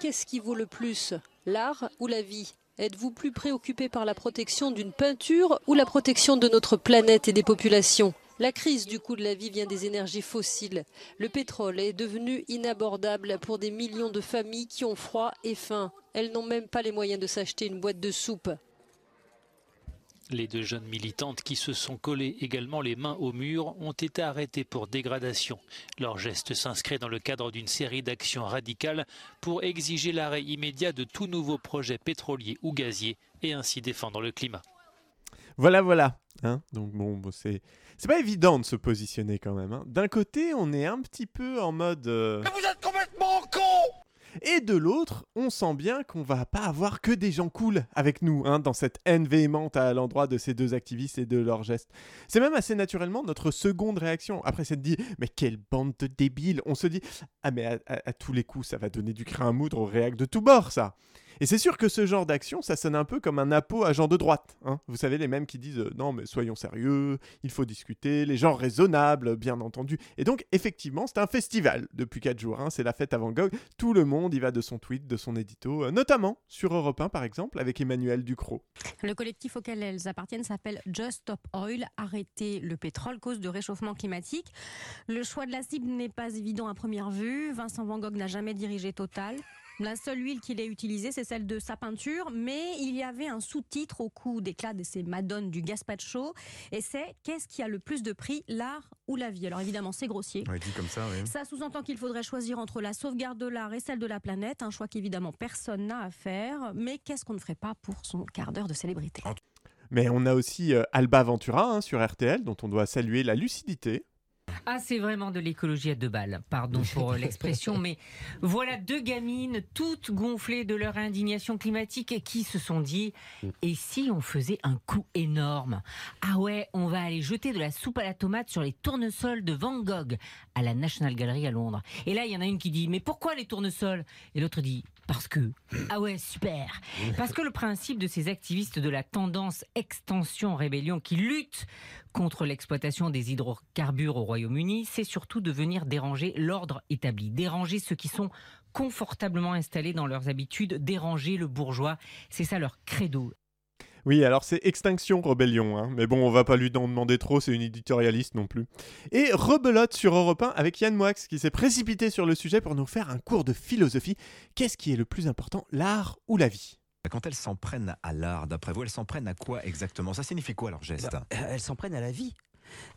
Qu'est-ce qui vaut le plus, l'art ou la vie? Êtes-vous plus préoccupé par la protection d'une peinture ou la protection de notre planète et des populations? La crise du coût de la vie vient des énergies fossiles. Le pétrole est devenu inabordable pour des millions de familles qui ont froid et faim. Elles n'ont même pas les moyens de s'acheter une boîte de soupe. Les deux jeunes militantes qui se sont collées également les mains au mur ont été arrêtées pour dégradation. Leur geste s'inscrit dans le cadre d'une série d'actions radicales pour exiger l'arrêt immédiat de tout nouveau projet pétrolier ou gazier et ainsi défendre le climat. Voilà, voilà. Hein Donc bon, c'est c'est pas évident de se positionner quand même. Hein. D'un côté, on est un petit peu en mode. Euh, vous êtes complètement con et de l'autre, on sent bien qu'on va pas avoir que des gens cool avec nous, hein, dans cette haine véhémente à l'endroit de ces deux activistes et de leurs gestes. C'est même assez naturellement notre seconde réaction. Après s'être dit, mais quelle bande de débiles On se dit, ah mais à, à tous les coups, ça va donner du crin à moudre au réac de tous bords, ça et c'est sûr que ce genre d'action, ça sonne un peu comme un appôt à gens de droite. Hein. Vous savez, les mêmes qui disent euh, non, mais soyons sérieux, il faut discuter, les gens raisonnables, bien entendu. Et donc, effectivement, c'est un festival depuis 4 jours. Hein. C'est la fête avant Gog. Tout le monde y va de son tweet, de son édito, euh, notamment sur Europe 1, par exemple, avec Emmanuel Ducrot. Le collectif auquel elles appartiennent s'appelle Just Stop Oil, arrêter le pétrole, cause de réchauffement climatique. Le choix de la cible n'est pas évident à première vue. Vincent Van Gogh n'a jamais dirigé Total. La seule huile qu'il ait utilisée, c'est celle de sa peinture, mais il y avait un sous-titre au coup d'éclat de ces madones du Gaspacho, et c'est Qu'est-ce qui a le plus de prix, l'art ou la vie? Alors évidemment, c'est grossier. dit comme ça, oui. Ça sous-entend qu'il faudrait choisir entre la sauvegarde de l'art et celle de la planète, un choix qu'évidemment personne n'a à faire, mais qu'est-ce qu'on ne ferait pas pour son quart d'heure de célébrité? Mais on a aussi euh, Alba Ventura hein, sur RTL, dont on doit saluer la lucidité. Ah, c'est vraiment de l'écologie à deux balles. Pardon pour l'expression, mais voilà deux gamines toutes gonflées de leur indignation climatique qui se sont dit et si on faisait un coup énorme? Ah ouais, on va aller jeter de la soupe à la tomate sur les tournesols de Van Gogh à la National Gallery à Londres. Et là, il y en a une qui dit mais pourquoi les tournesols? Et l'autre dit parce que. Ah ouais, super. Parce que le principe de ces activistes de la tendance extension rébellion qui luttent contre l'exploitation des hydrocarbures au Royaume-Uni, c'est surtout de venir déranger l'ordre établi, déranger ceux qui sont confortablement installés dans leurs habitudes, déranger le bourgeois. C'est ça leur credo. Oui, alors c'est Extinction Rebellion, hein. mais bon, on va pas lui en demander trop, c'est une éditorialiste non plus. Et rebelote sur Europe 1 avec Yann Moix qui s'est précipité sur le sujet pour nous faire un cours de philosophie. Qu'est-ce qui est le plus important, l'art ou la vie? Quand elles s'en prennent à l'art, d'après vous, elles s'en prennent à quoi exactement? Ça signifie quoi leur geste? Bah, Elles s'en prennent à la vie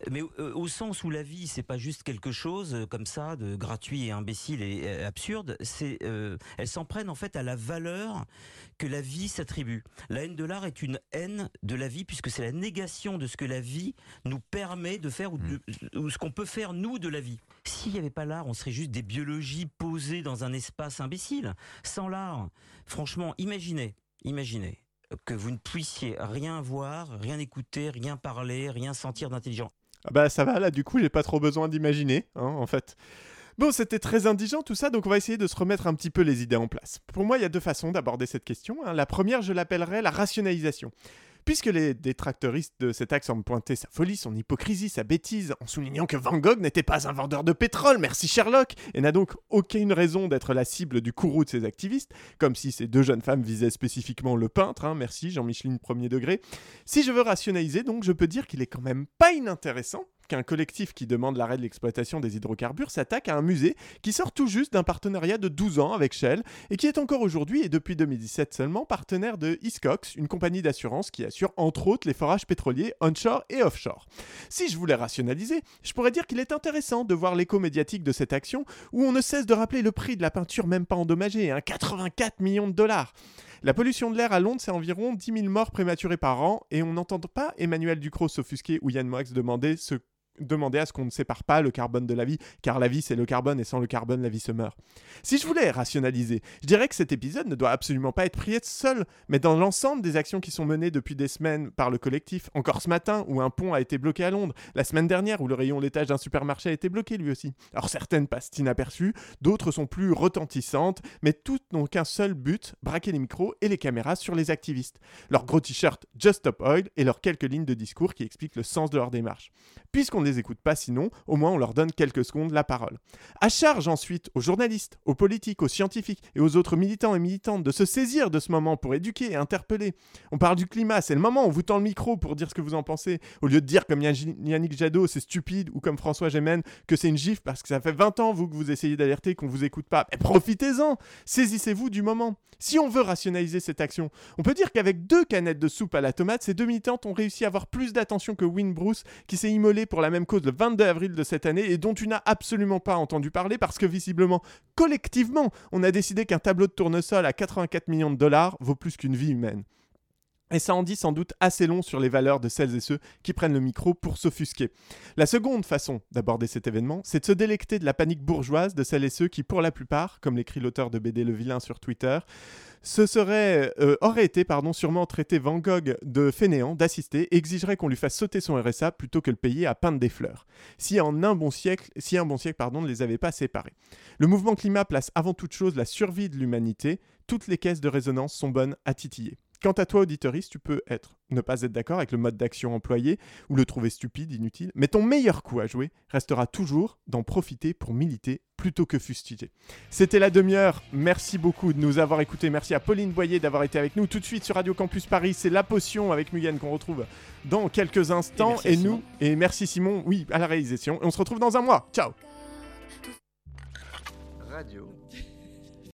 mais euh, au sens où la vie c'est pas juste quelque chose euh, comme ça de gratuit et imbécile et absurde, c'est euh, elles s'en prennent en fait à la valeur que la vie s'attribue. La haine de l'art est une haine de la vie puisque c'est la négation de ce que la vie nous permet de faire ou, ou ce qu'on peut faire nous de la vie. S'il n'y avait pas l'art, on serait juste des biologies posées dans un espace imbécile. Sans l'art, franchement, imaginez, imaginez que vous ne puissiez rien voir, rien écouter, rien parler, rien sentir d'intelligent. Ah bah ça va, là du coup j'ai pas trop besoin d'imaginer, hein, en fait. Bon, c'était très indigent tout ça, donc on va essayer de se remettre un petit peu les idées en place. Pour moi, il y a deux façons d'aborder cette question. hein. La première, je l'appellerais la rationalisation. Puisque les détracteuristes de cet axe semblent pointer sa folie, son hypocrisie, sa bêtise, en soulignant que Van Gogh n'était pas un vendeur de pétrole, merci Sherlock, et n'a donc aucune raison d'être la cible du courroux de ces activistes, comme si ces deux jeunes femmes visaient spécifiquement le peintre, hein, merci Jean-Micheline premier degré. Si je veux rationaliser, donc, je peux dire qu'il est quand même pas inintéressant qu'un collectif qui demande l'arrêt de l'exploitation des hydrocarbures s'attaque à un musée qui sort tout juste d'un partenariat de 12 ans avec Shell et qui est encore aujourd'hui et depuis 2017 seulement partenaire de Hiscox, une compagnie d'assurance qui assure entre autres les forages pétroliers onshore et offshore. Si je voulais rationaliser, je pourrais dire qu'il est intéressant de voir l'écho médiatique de cette action où on ne cesse de rappeler le prix de la peinture même pas endommagée, hein, 84 millions de dollars. La pollution de l'air à Londres, c'est environ 10 000 morts prématurés par an, et on n'entend pas Emmanuel Ducrot s'offusquer ou Yann Moix demander ce demander à ce qu'on ne sépare pas le carbone de la vie, car la vie c'est le carbone et sans le carbone la vie se meurt. Si je voulais rationaliser, je dirais que cet épisode ne doit absolument pas être prié seul, mais dans l'ensemble des actions qui sont menées depuis des semaines par le collectif, encore ce matin où un pont a été bloqué à Londres, la semaine dernière où le rayon laitage d'un supermarché a été bloqué lui aussi. Alors certaines passent inaperçues, d'autres sont plus retentissantes, mais toutes n'ont qu'un seul but, braquer les micros et les caméras sur les activistes. Leur gros t-shirt Just Stop Oil et leurs quelques lignes de discours qui expliquent le sens de leur démarche. Puisqu'on les écoute pas sinon, au moins on leur donne quelques secondes la parole. À charge ensuite aux journalistes, aux politiques, aux scientifiques et aux autres militants et militantes de se saisir de ce moment pour éduquer et interpeller. On parle du climat, c'est le moment on vous tend le micro pour dire ce que vous en pensez, au lieu de dire comme Yannick Jadot c'est stupide ou comme François Gémen que c'est une gifle parce que ça fait 20 ans vous que vous essayez d'alerter qu'on vous écoute pas. Profitez-en, saisissez-vous du moment. Si on veut rationaliser cette action, on peut dire qu'avec deux canettes de soupe à la tomate, ces deux militantes ont réussi à avoir plus d'attention que Win Bruce qui s'est immolé pour la même cause le 22 avril de cette année et dont tu n'as absolument pas entendu parler parce que visiblement, collectivement, on a décidé qu'un tableau de tournesol à 84 millions de dollars vaut plus qu'une vie humaine. Et ça en dit sans doute assez long sur les valeurs de celles et ceux qui prennent le micro pour s'offusquer. La seconde façon d'aborder cet événement, c'est de se délecter de la panique bourgeoise de celles et ceux qui, pour la plupart, comme l'écrit l'auteur de BD Le Vilain sur Twitter, ce euh, aurait été pardon, sûrement traité Van Gogh de fainéant, d'assister, exigerait qu'on lui fasse sauter son RSA plutôt que le payer à peindre des fleurs. Si en un bon siècle, si un bon siècle pardon, ne les avait pas séparés. Le mouvement climat place avant toute chose la survie de l'humanité. Toutes les caisses de résonance sont bonnes à titiller. Quant à toi, auditoriste, tu peux être, ne pas être d'accord avec le mode d'action employé ou le trouver stupide, inutile, mais ton meilleur coup à jouer restera toujours d'en profiter pour militer plutôt que fustiger. C'était la demi-heure. Merci beaucoup de nous avoir écoutés. Merci à Pauline Boyer d'avoir été avec nous tout de suite sur Radio Campus Paris. C'est La Potion avec Mugen qu'on retrouve dans quelques instants. Et, nous, et merci Simon, oui, à la réalisation. Et on se retrouve dans un mois. Ciao Radio